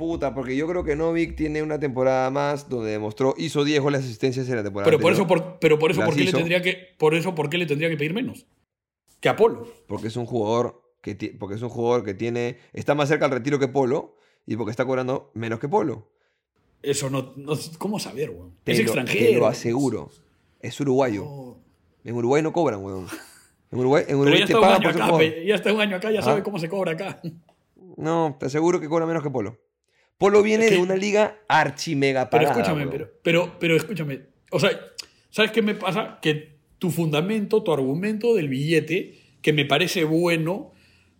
Puta, porque yo creo que Novik tiene una temporada más donde demostró, hizo 10 goles y asistencias en la temporada. Pero por eso, por, pero por eso, Las ¿por qué, le tendría que, por eso, ¿por qué le tendría que pedir menos? Que a Polo. Porque es un jugador que, porque es un jugador que tiene, está más cerca al retiro que Polo y porque está cobrando menos que Polo. Eso no, no- ¿Cómo saber, weón? Te Es lo- extranjero. Te lo aseguro. Es uruguayo. No. En Uruguay no cobran, weón. En Uruguay, en Uruguay te pagan por acá, ya está un año acá, ya Ah. sabe cómo se cobra acá. No, te aseguro que cobra menos que Polo. Polo viene Es que- de una liga archimega Pero pagada. escúchame, weón. pero, pero, pero escúchame. O sea, ¿sabes qué me pasa? Que tu fundamento, tu argumento del billete, que me parece bueno,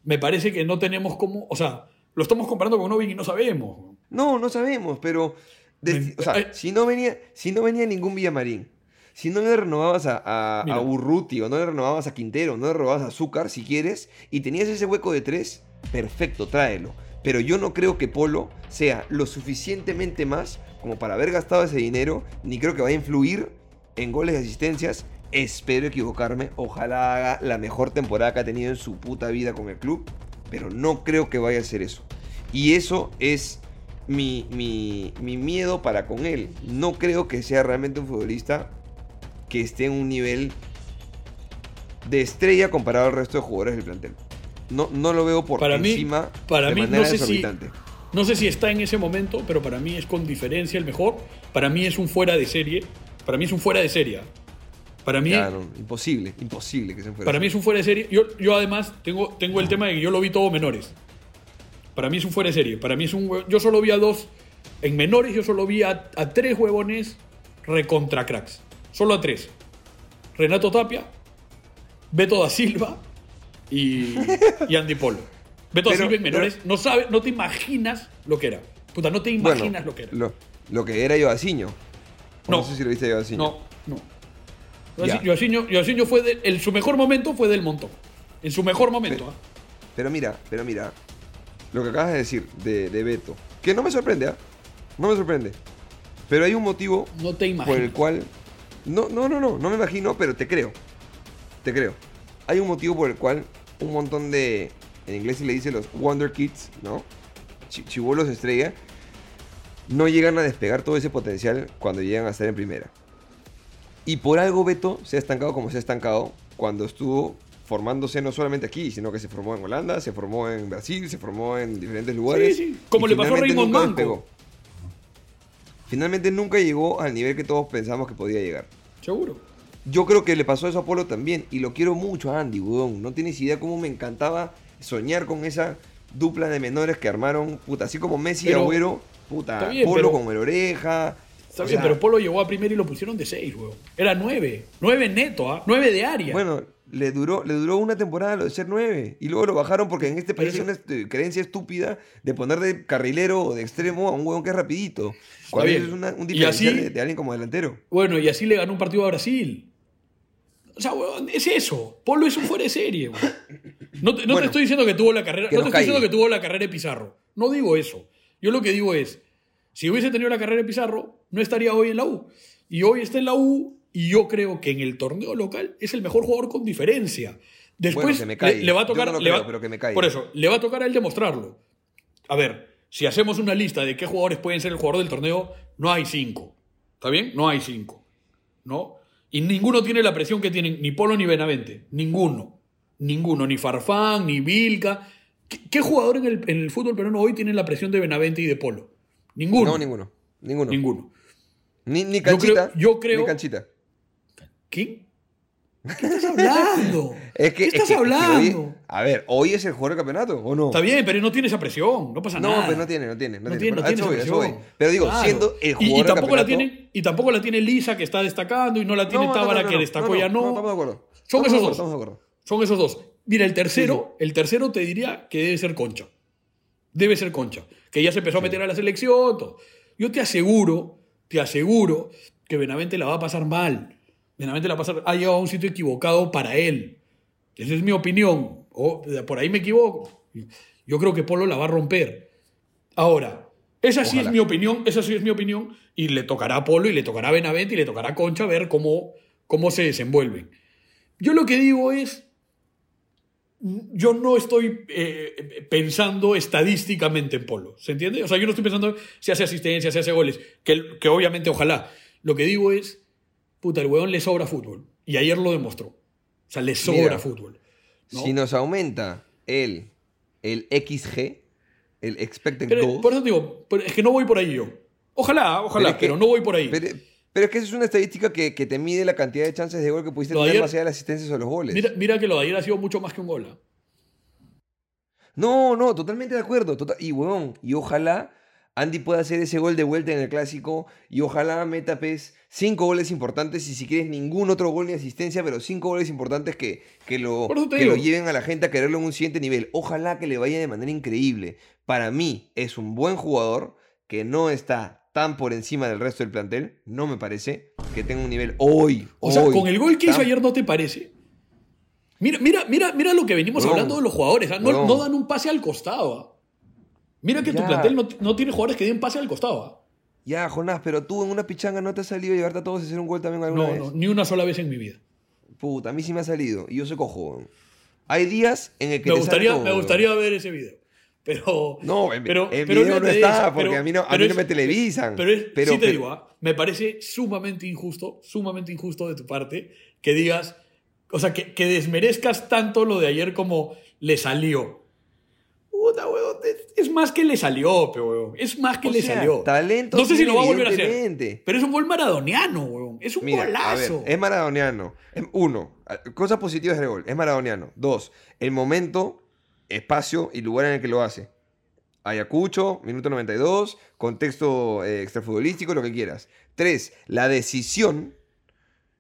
me parece que no tenemos como. O sea, Lo estamos comparando con Novik y no sabemos. No, no sabemos, pero. o sea, eh. si no venía, si no venía ningún Villamarín, si no le renovabas a, a, a Urruti, o no le renovabas a Quintero, no le renovabas a Azúcar, si quieres, y tenías ese hueco de tres, perfecto, tráelo. Pero yo no creo que Polo sea lo suficientemente más como para haber gastado ese dinero, ni creo que vaya a influir en goles y asistencias. Espero equivocarme, ojalá haga la mejor temporada que ha tenido en su puta vida con el club, pero no creo que vaya a ser eso. Y eso es mi, mi, mi miedo para con él. No creo que sea realmente un futbolista que esté en un nivel de estrella comparado al resto de jugadores del plantel. No, no lo veo por Para mí- encima para de mí, no sé si- exorbitante. No sé si está en ese momento, pero para mí es con diferencia el mejor. Para mí es un fuera de serie. Para mí es un fuera de serie. Para mí, no, imposible, imposible que se fuera. para mí es un fuera de serie. Yo, yo además tengo, tengo el tema de que yo lo vi todo menores. Para mí es un fuera de serie. Para mí es un Yo solo vi a dos. En menores yo solo vi a, a tres huevones recontra cracks. Solo a tres. Renato Tapia, Beto da Silva y, y Andy Polo. Beto Pero- Silva en menores. No, sabe, no te imaginas lo que era. Puta, no te Bueno, imaginas lo que era. Lo, lo que era Yoasiño. No. No. sé si lo viste a. No, no. Yosinho, Yosinho fue de- el, su mejor momento fue del montón. En su mejor momento. ¿ah? Pero mira, pero mira, lo que acabas de decir de, de Beto, que no me sorprende, ¿ah? No me sorprende. Pero hay un motivo No te por el cual... No, no, no, no, no me imagino, pero te creo. Te creo. Hay un motivo por el cual un montón de... En inglés se le dice los Wonder Kids, ¿no? Chi- Chibolos estrella. No llegan a despegar todo ese potencial cuando llegan a estar en primera. Y por algo Beto se ha estancado como se ha estancado cuando estuvo formándose no solamente aquí, sino que se formó en Holanda, se formó en Brasil, se formó en diferentes lugares. Sí, sí. Como le pasó a Raymond Manco. despegó. Finalmente nunca llegó al nivel que todos pensamos que podía llegar. Seguro. Yo creo que le pasó eso a Polo también. Y lo quiero mucho a Andy, weón. No tienes idea cómo me encantaba soñar con esa dupla de menores que armaron, puta, así como Messi y Agüero, puta, bien, Polo pero- con el oreja. Está O bien, sea, pero Polo llegó a primero y lo pusieron de seis, weón. Era nueve. Nueve neto, ¿ah? Nueve de área. Bueno, le duró, le duró una temporada lo de ser nueve. Y luego lo bajaron porque en este país eso- una est- creencia estúpida de poner de carrilero o de extremo a un huevón que es rapidito. Cuando es una- un diferencial así- de, de alguien como delantero. Bueno, y así le ganó un partido a Brasil. O sea, weón, es eso. Polo es un fuera de serie, weón. No, te, no te estoy diciendo que tuvo la carrera. No te estoy diciendo que tuvo la carrera de Pizarro. No digo eso. Yo lo que digo es, si hubiese tenido la carrera de Pizarro, no estaría hoy en la U. Y hoy está en la U, y yo creo que en el torneo local es el mejor jugador con diferencia. Después Bueno, que me le, le va a tocar. no le va- pero que me. Por eso, le va a tocar a él demostrarlo. A ver, si hacemos una lista de qué jugadores pueden ser el jugador del torneo, no hay cinco. ¿Está bien? No hay cinco. ¿No? Y ninguno tiene la presión que tienen ni Polo ni Benavente. Ninguno. Ninguno. Ni Farfán, ni Vilca. ¿Qué, qué jugador en el, en el fútbol peruano hoy tiene la presión de Benavente y de Polo? Ninguno. No, ninguno. Ninguno. Ninguno. Ni, ni Yo creo- canchita. yo creo- Ni canchita. ¿Quién? ¿Qué estás hablando? Es que, ¿Qué es estás es que hablando? hoy- a ver, ¿hoy es el jugador del campeonato o no? Está bien, pero no tiene esa presión. No pasa No, nada. pero no tiene, no tiene. No, No tiene, tiene, no tiene esa presión. voy. Pero digo, Claro. siendo el Y- jugador y, del tampoco la campeonato- tiene Y tampoco la tiene Lisa, que está destacando, y no la tiene No, no, Tábara, no, no, que no, destacó no, ya no, no. estamos de acuerdo. Son Estamos esos de dos. Acuerdo. Son esos dos. Mira, el tercero, el tercero te diría que debe ser Concha. Debe ser Concha. Que ya se empezó a meter a la selección. todo. Yo te aseguro, te aseguro que Benavente la va a pasar mal. Benavente la va a pasar, ha llegado a un sitio equivocado para él. Esa es mi opinión. O, por ahí me equivoco. Yo creo que Polo la va a romper. Ahora, esa sí Ojalá. es mi opinión, esa sí es mi opinión, y le tocará a Polo, y le tocará a Benavente, y le tocará a Concha ver cómo, cómo se desenvuelven. Yo lo que digo es, yo no estoy eh, pensando estadísticamente en Polo, ¿se entiende? O sea, yo no estoy pensando si hace asistencia, si hace goles, que, que obviamente ojalá. Lo que digo es, puta, el weón le sobra fútbol, y ayer lo demostró. O sea, le sobra Mira, fútbol. ¿no? Si nos aumenta el, el XG, el expected Pero, goals, por eso digo, es que no voy por ahí yo. Ojalá, ojalá, pero, que- no voy por ahí. Pero, pero es que esa es una estadística que, que te mide la cantidad de chances de gol que pudiste Lo tener ayer- más allá de las asistencias o los goles. Mira, mira que lo de ayer ha sido mucho más que un gol. ¿ah? No, no, totalmente de acuerdo. tota- y, huevón, y ojalá Andy puede hacer ese gol de vuelta en el clásico y ojalá meta pues cinco goles importantes y si quieres ningún otro gol ni asistencia, pero cinco goles importantes que, que, lo, que lo lleven a la gente a quererlo en un siguiente nivel. Ojalá que le vaya de manera increíble. Para mí es un buen jugador que no está tan por encima del resto del plantel, no me parece que tenga un nivel hoy. O sea, con el gol que hizo ayer, ¿no te parece? Mira, mira, mira, mira lo que venimos hablando de los jugadores. ¿ah? No, dan un pase al costado. ¿ah? Mira que tu Ya. plantel no, no tiene jugadores que den pase al costado. ¿ah? Ya, Jonás, pero tú en una pichanga no te ha salido a llevarte a todos a hacer un gol también alguna No, vez. no, ni una sola vez en mi vida. Puta, a mí sí me ha salido y yo soy cojo. Hay días en el que Me te gustaría, todo, me gustaría ver ese video. Pero. No, en, pero, en pero video no está, eso, porque pero- a mí no, a mí no es- me televisan. Pero, es, pero, sí te digo, ¿ah? me parece sumamente injusto, sumamente injusto de tu parte que digas, o sea, que, que desmerezcas tanto lo de ayer como le salió. Puta, weón, es, es más que le salió, weón. Es más que O le sea, salió. talento No sé si lo va a volver a hacer. Pero es un gol maradoniano, weón. Es un Mira, a golazo. ver, es maradoniano. Em, Uno, cosas positivas del gol, es maradoniano. Dos, el momento, espacio y lugar en el que lo hace. Ayacucho, minuto 92, contexto eh, extrafutbolístico, lo que quieras. Tres, la decisión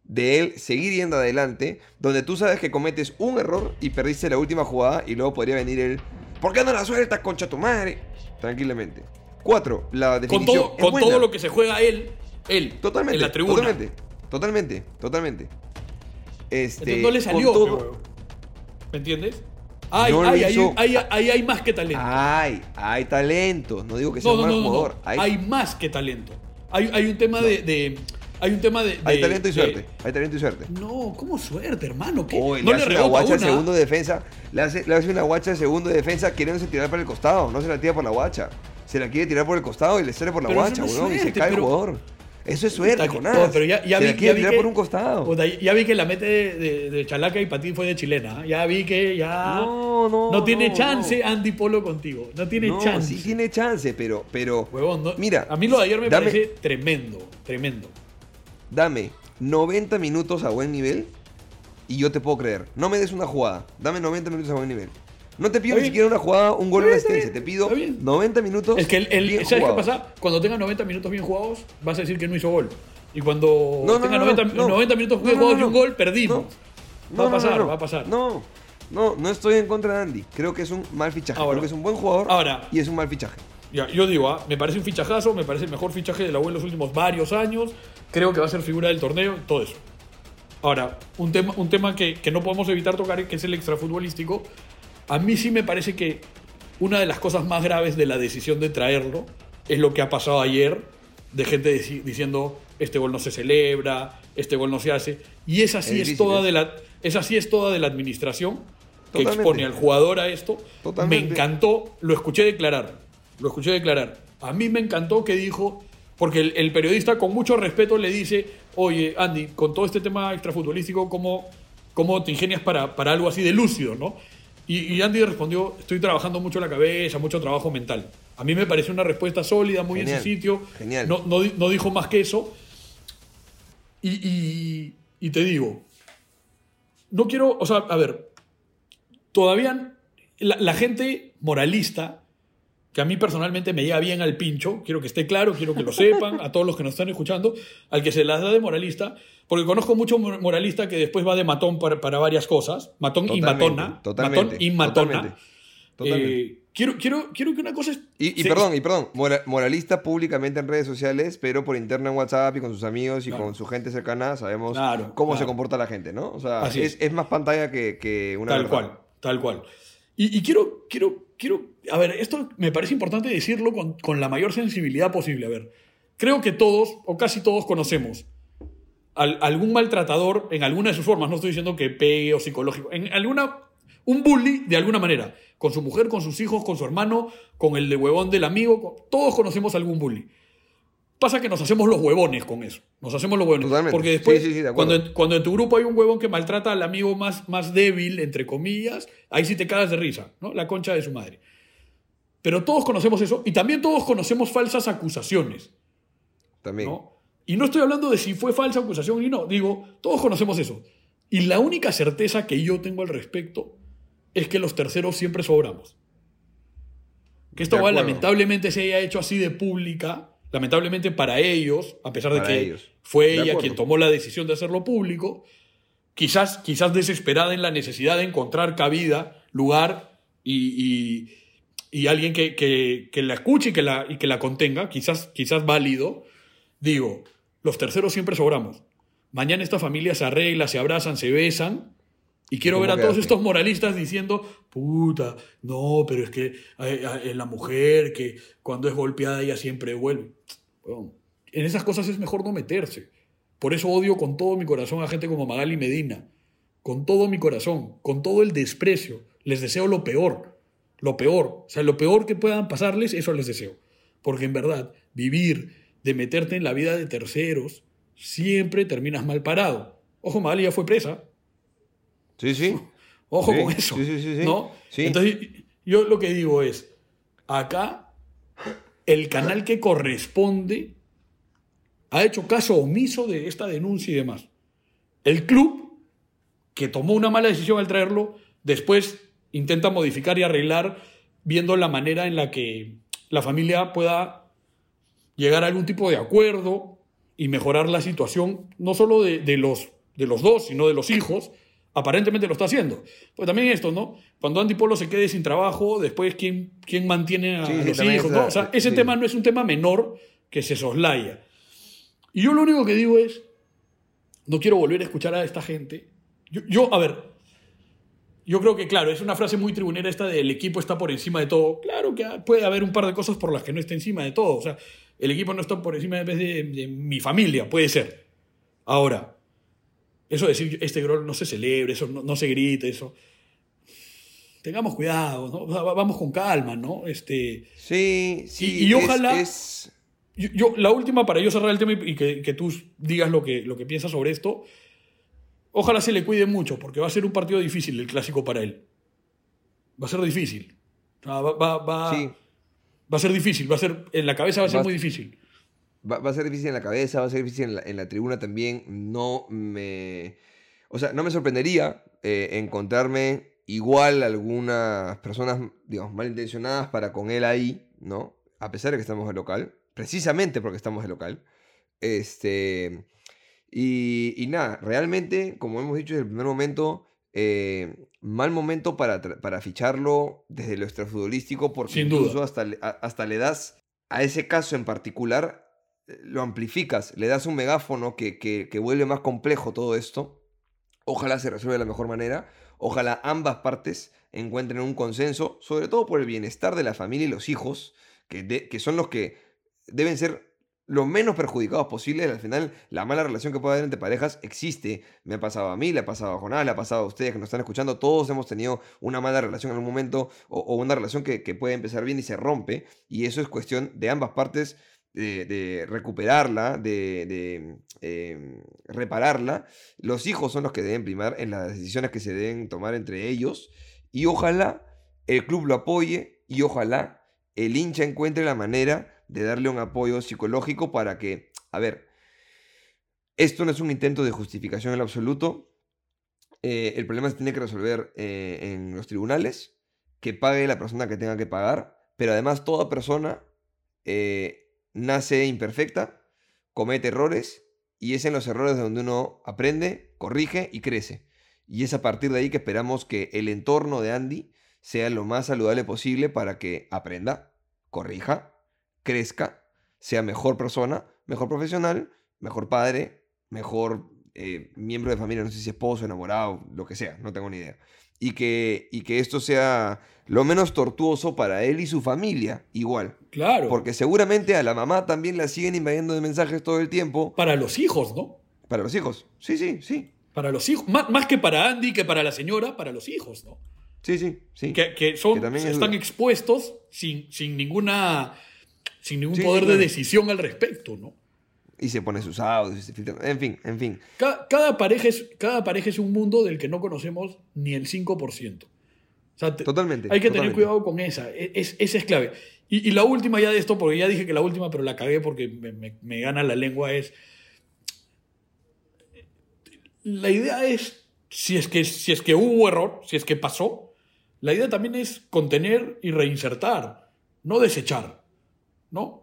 de él seguir yendo adelante, donde tú sabes que cometes un error y perdiste la última jugada y luego podría venir el ¿Por qué no la sueltas, concha tu madre? Tranquilamente. Cuatro, la con definición todo, es con buena. todo lo que se juega él, él, Totalmente. en la tribuna. Totalmente. Totalmente. Totalmente. Este, Entonces no le con salió, todo-. ¿Me entiendes? Ay, No ay, ay, hizo. ay, ay, hay más que talento. Hay, hay talento. No digo que sea No, un no, mal jugador. no. Hay, Hay, más que talento. Hay, hay un tema de, de- Hay un tema de. hay talento y de- suerte. Hay talento y suerte. No, ¿cómo suerte, hermano? ¿Qué? No le le hace una rebota guacha al una. segundo de defensa. Le hace, le hace una guacha al segundo de defensa queriéndose tirar para el costado. No se la tira por la guacha. Se la quiere tirar por el costado y le sale por la Pero guacha, no weón. y se cae pero- el jugador. Eso es suerte, Jonás. no, pero ya, ya se vi, la quiere ya vi tirar que, por un costado. puta, ya vi que la mete de, de- de chalaca y ti fue de chilena. ¿eh? Ya vi que ya. No, no, tiene no, chance no. Andy Polo contigo. No tiene chance. sí tiene chance, pero, pero Huevón, no- mira, A mí lo de ayer me dame- parece tremendo. Tremendo. Dame 90 minutos a buen nivel y yo te puedo creer. No me des una jugada, dame 90 minutos a buen nivel. No te pido ni siquiera una jugada, un gol o una asistencia. Te pido está bien. 90 minutos. Es que el, el- bien ¿sabes qué pasa? Cuando tenga 90 minutos bien jugados, vas a decir que no hizo gol. Y cuando No, no, tenga no, 90, no, no. 90 minutos bien no, jugados no, y un gol, perdimos. No, va a no, pasar, no, no. va a pasar. No, no, no estoy en contra de Andy. Creo que es un mal fichaje. Ahora. Creo que es un buen jugador Ahora. y es un mal fichaje. Yo digo, ah, me parece un fichajazo, me parece el mejor fichaje de la U en los últimos varios años. Creo que va a ser figura del torneo, todo eso. Ahora, un tema, un tema que, que no podemos evitar tocar, que es el extrafutbolístico. A mí sí me parece que una de las cosas más graves de la decisión de traerlo es lo que ha pasado ayer, de gente diciendo este gol no se celebra, este gol no se hace. Y esa sí Es es, difícil, toda ¿eh? de la, esa sí es toda de la administración que Totalmente. expone al jugador a esto. Totalmente. Me encantó, lo escuché declarar, lo escuché declarar. A mí me encantó que dijo, porque el, el periodista con mucho respeto le dice, oye, Andy, con todo este tema extrafutbolístico, ¿cómo, cómo te ingenias para, para algo así de lúcido, no? Y, y Andy respondió, estoy trabajando mucho la cabeza, mucho trabajo mental. A mí me parece una respuesta sólida, muy en su sitio. genial. No, no, di- no dijo más que eso. Y, y- y te digo, no quiero, o sea, a ver, todavía la, la gente moralista, que a mí personalmente me llega bien al pincho, quiero que esté claro, quiero que lo sepan, a todos los que nos están escuchando, al que se las da de moralista, porque conozco mucho mor- moralista que después va de matón para, para varias cosas, matón y Totalmente, matona, totalmente, matón y matona. totalmente, totalmente. Eh, quiero, quiero, quiero que una cosa es... Y, y se- perdón, y perdón, mora- moralista públicamente en redes sociales, pero por interno en WhatsApp y con sus amigos y Claro. con su gente cercana sabemos Claro, cómo se claro. comporta la gente, ¿no? O sea, es, es. es más pantalla que, que una Tal verdad. cual, tal cual. Y, y quiero, quiero, quiero, a ver, esto me parece importante decirlo con, con la mayor sensibilidad posible. A ver, creo que todos, o casi todos, conocemos al- algún maltratador en alguna de sus formas. No estoy diciendo que pegue o psicológico. En alguna, un bully de alguna manera. Con su mujer, con sus hijos, con su hermano, con el de huevón del amigo. todos conocemos algún bully. Pasa que nos hacemos los huevones con eso. Nos hacemos los huevones. Totalmente. Porque después, Sí, sí, sí, de acuerdo. cuando, cuando en tu grupo hay un huevón que maltrata al amigo más, más débil, entre comillas, ahí sí te cagas de risa, ¿no? La concha de su madre. Pero todos conocemos eso y también todos conocemos falsas acusaciones, También. ¿no? Y no estoy hablando de si fue falsa acusación y no, digo, todos conocemos eso. Y la única certeza que yo tengo al respecto es que los terceros siempre sobramos. Que esta lamentablemente se haya hecho así de pública, lamentablemente para ellos, a pesar de Para que ellos. fue De ella acuerdo. quien tomó la decisión de hacerlo público, quizás, quizás desesperada en la necesidad de encontrar cabida, lugar y, y- y alguien que, que- que la escuche y que la, y que la contenga, quizás, quizás válido, digo, los terceros siempre sobramos. Mañana esta familia se arregla, se abrazan, se besan. Y quiero ver a todos estos moralistas diciendo, puta, no, pero es que eh, la mujer que cuando es golpeada ella siempre vuelve. Weón, en esas cosas es mejor no meterse. Por eso odio con todo mi corazón a gente como Magali Medina. Con todo mi corazón, con todo el desprecio. Les deseo lo peor. Lo peor. O sea, lo peor que puedan pasarles, eso les deseo. Porque en verdad, vivir de meterte en la vida de terceros, siempre terminas mal parado. Ojo, Magali ya fue presa. Sí, sí. Ojo Sí, con eso. sí, sí, sí, sí. ¿no? Sí. Entonces, yo lo que digo es, acá el canal que corresponde ha hecho caso omiso de esta denuncia y demás. El club, que tomó una mala decisión al traerlo, después intenta modificar y arreglar viendo la manera en la que la familia pueda llegar a algún tipo de acuerdo y mejorar la situación, no solo de, de los, de los dos, sino de los hijos, aparentemente lo está haciendo. Pues también esto, ¿no? Cuando Andy Polo se quede sin trabajo, después quién, quién mantiene a, Sí, a sí, los también hijos, está- ¿no? O sea, ese sí. tema no es un tema menor que se soslaya. Y yo lo único que digo es, no quiero volver a escuchar a esta gente. Yo, yo, a ver, yo creo que, claro, es una frase muy tribunera esta de el equipo está por encima de todo. Claro que puede haber un par de cosas por las que no esté encima de todo. O sea, el equipo no está por encima de, de- de mi familia, puede ser. Ahora, eso de decir este gol no se celebre, eso no, no se grite, eso. Tengamos cuidado, vamos con calma, ¿no? Este, Sí, sí. Y- y ojalá- es- yo, yo- la última para yo cerrar el tema y que, que tú digas lo que, lo que piensas sobre esto. Ojalá se le cuide mucho, porque va a ser un partido difícil el clásico para él. Va a ser difícil. O sea, va, va- va- Sí. va a ser difícil, va a ser, en la cabeza va a ser muy difícil. Va, va a ser difícil en la cabeza, va a ser difícil en la, en la tribuna también. No me. O sea, no me sorprendería eh, encontrarme igual algunas personas, digamos, malintencionadas para con él ahí, ¿no? A pesar de que estamos de local. Precisamente porque estamos de local. Este. Y, y nada, realmente, como hemos dicho desde el primer momento, eh, mal momento para, para ficharlo desde lo extrafutbolístico, porque Sin duda. incluso hasta, hasta le das a ese caso en particular, lo amplificas, le das un megáfono que, que, vuelve más complejo todo esto. Ojalá se resuelva de la mejor manera. Ojalá ambas partes encuentren un consenso, sobre todo por el bienestar de la familia y los hijos, que, que son los que deben ser lo menos perjudicados posible. Al final, la mala relación que puede haber entre parejas existe. Me ha pasado a mí, le ha pasado a Jonás, le ha pasado a ustedes que nos están escuchando. Todos hemos tenido una mala relación en algún momento o, o una relación que, que puede empezar bien y se rompe. Y eso es cuestión de ambas partes de, recuperarla, de, eh, repararla. Los hijos son los que deben primar en las decisiones que se deben tomar entre ellos. Y ojalá el club lo apoye y ojalá el hincha encuentre la manera de darle un apoyo psicológico para que, a ver, esto no es un intento de justificación en lo absoluto. Eh, el problema se tiene que resolver eh, en los tribunales, que pague la persona que tenga que pagar, pero además toda persona eh, nace imperfecta, comete errores y es en los errores donde uno aprende, corrige y crece. Y es a partir de ahí que esperamos que el entorno de Andy sea lo más saludable posible para que aprenda, corrija, crezca, sea mejor persona, mejor profesional, mejor padre, mejor eh, miembro de familia, no sé si esposo, enamorado, lo que sea, no tengo ni idea. Y que, y que esto sea lo menos tortuoso para él y su familia, igual. Claro. Porque seguramente a la mamá también la siguen invadiendo de mensajes todo el tiempo. Para los hijos, ¿no? Para los hijos. Sí, sí, sí. Para los hijos. Más, más que para Andy, que para la señora, para los hijos, ¿no? Sí, sí, sí. Que, que son, Que están expuestos sin, sin ninguna. sin ningún Sí, poder claro. de decisión al respecto, ¿no? Y se pone sus audios y se filtran. En fin, en fin. Cada, cada pareja es, cada pareja es un mundo del que no conocemos ni el 5%. O sea, te- Totalmente, Hay que tener totalmente. cuidado con esa. E- Es, esa es clave. Y, y la última ya de esto, porque ya dije que la última, pero la cagué porque me, me- me gana la lengua, es... La idea es, si es, que, si es que hubo error, si es que pasó, la idea también es contener y reinsertar. no desechar, ¿no?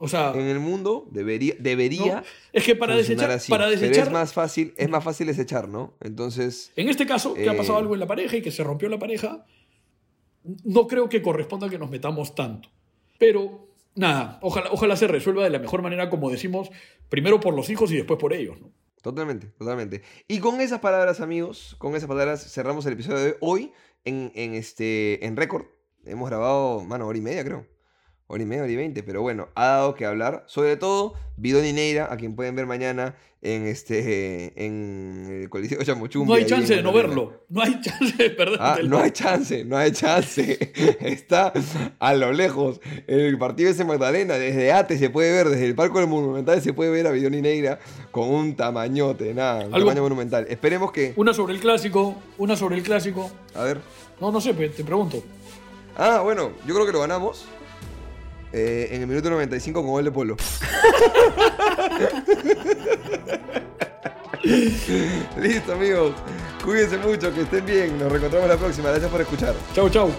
O sea, En el mundo debería, debería ¿no? es que para desechar, así, para pero desechar es más fácil, es más fácil desechar, ¿no? Entonces, En este caso, que ha pasado Eh, algo en la pareja y que se rompió la pareja, no creo que corresponda que nos metamos tanto. Pero nada, ojalá, ojalá se resuelva de la mejor manera, como decimos, primero por los hijos y después por ellos. ¿no? Totalmente, totalmente. Y con esas palabras, amigos, con esas palabras cerramos el episodio de hoy en, en este en récord. Hemos grabado, mano, hora y media, creo. Hora y media, hora y veinte. Pero bueno, ha dado que hablar. Sobre todo, Bidoni Neira, a quien pueden ver mañana en este en el Coliseo Chamuchumbi. No hay chance de no verlo. No hay chance de perder. Ah, no hay chance, no hay chance. Está a lo lejos. El partido en Magdalena, desde ATE se puede ver, desde el Parque del Monumental se puede ver a Bidoni Negra con un tamañote, nada, un Algo- tamaño monumental. Esperemos que. Una sobre el clásico, una sobre el clásico. A ver. No, no sé, te pregunto. Ah, bueno, yo creo que lo ganamos. Eh, en el minuto 95 con gol de Polo. Listo, amigos. Cuídense mucho, que estén bien. Nos reencontramos la próxima. Gracias por escuchar. Chau, chau.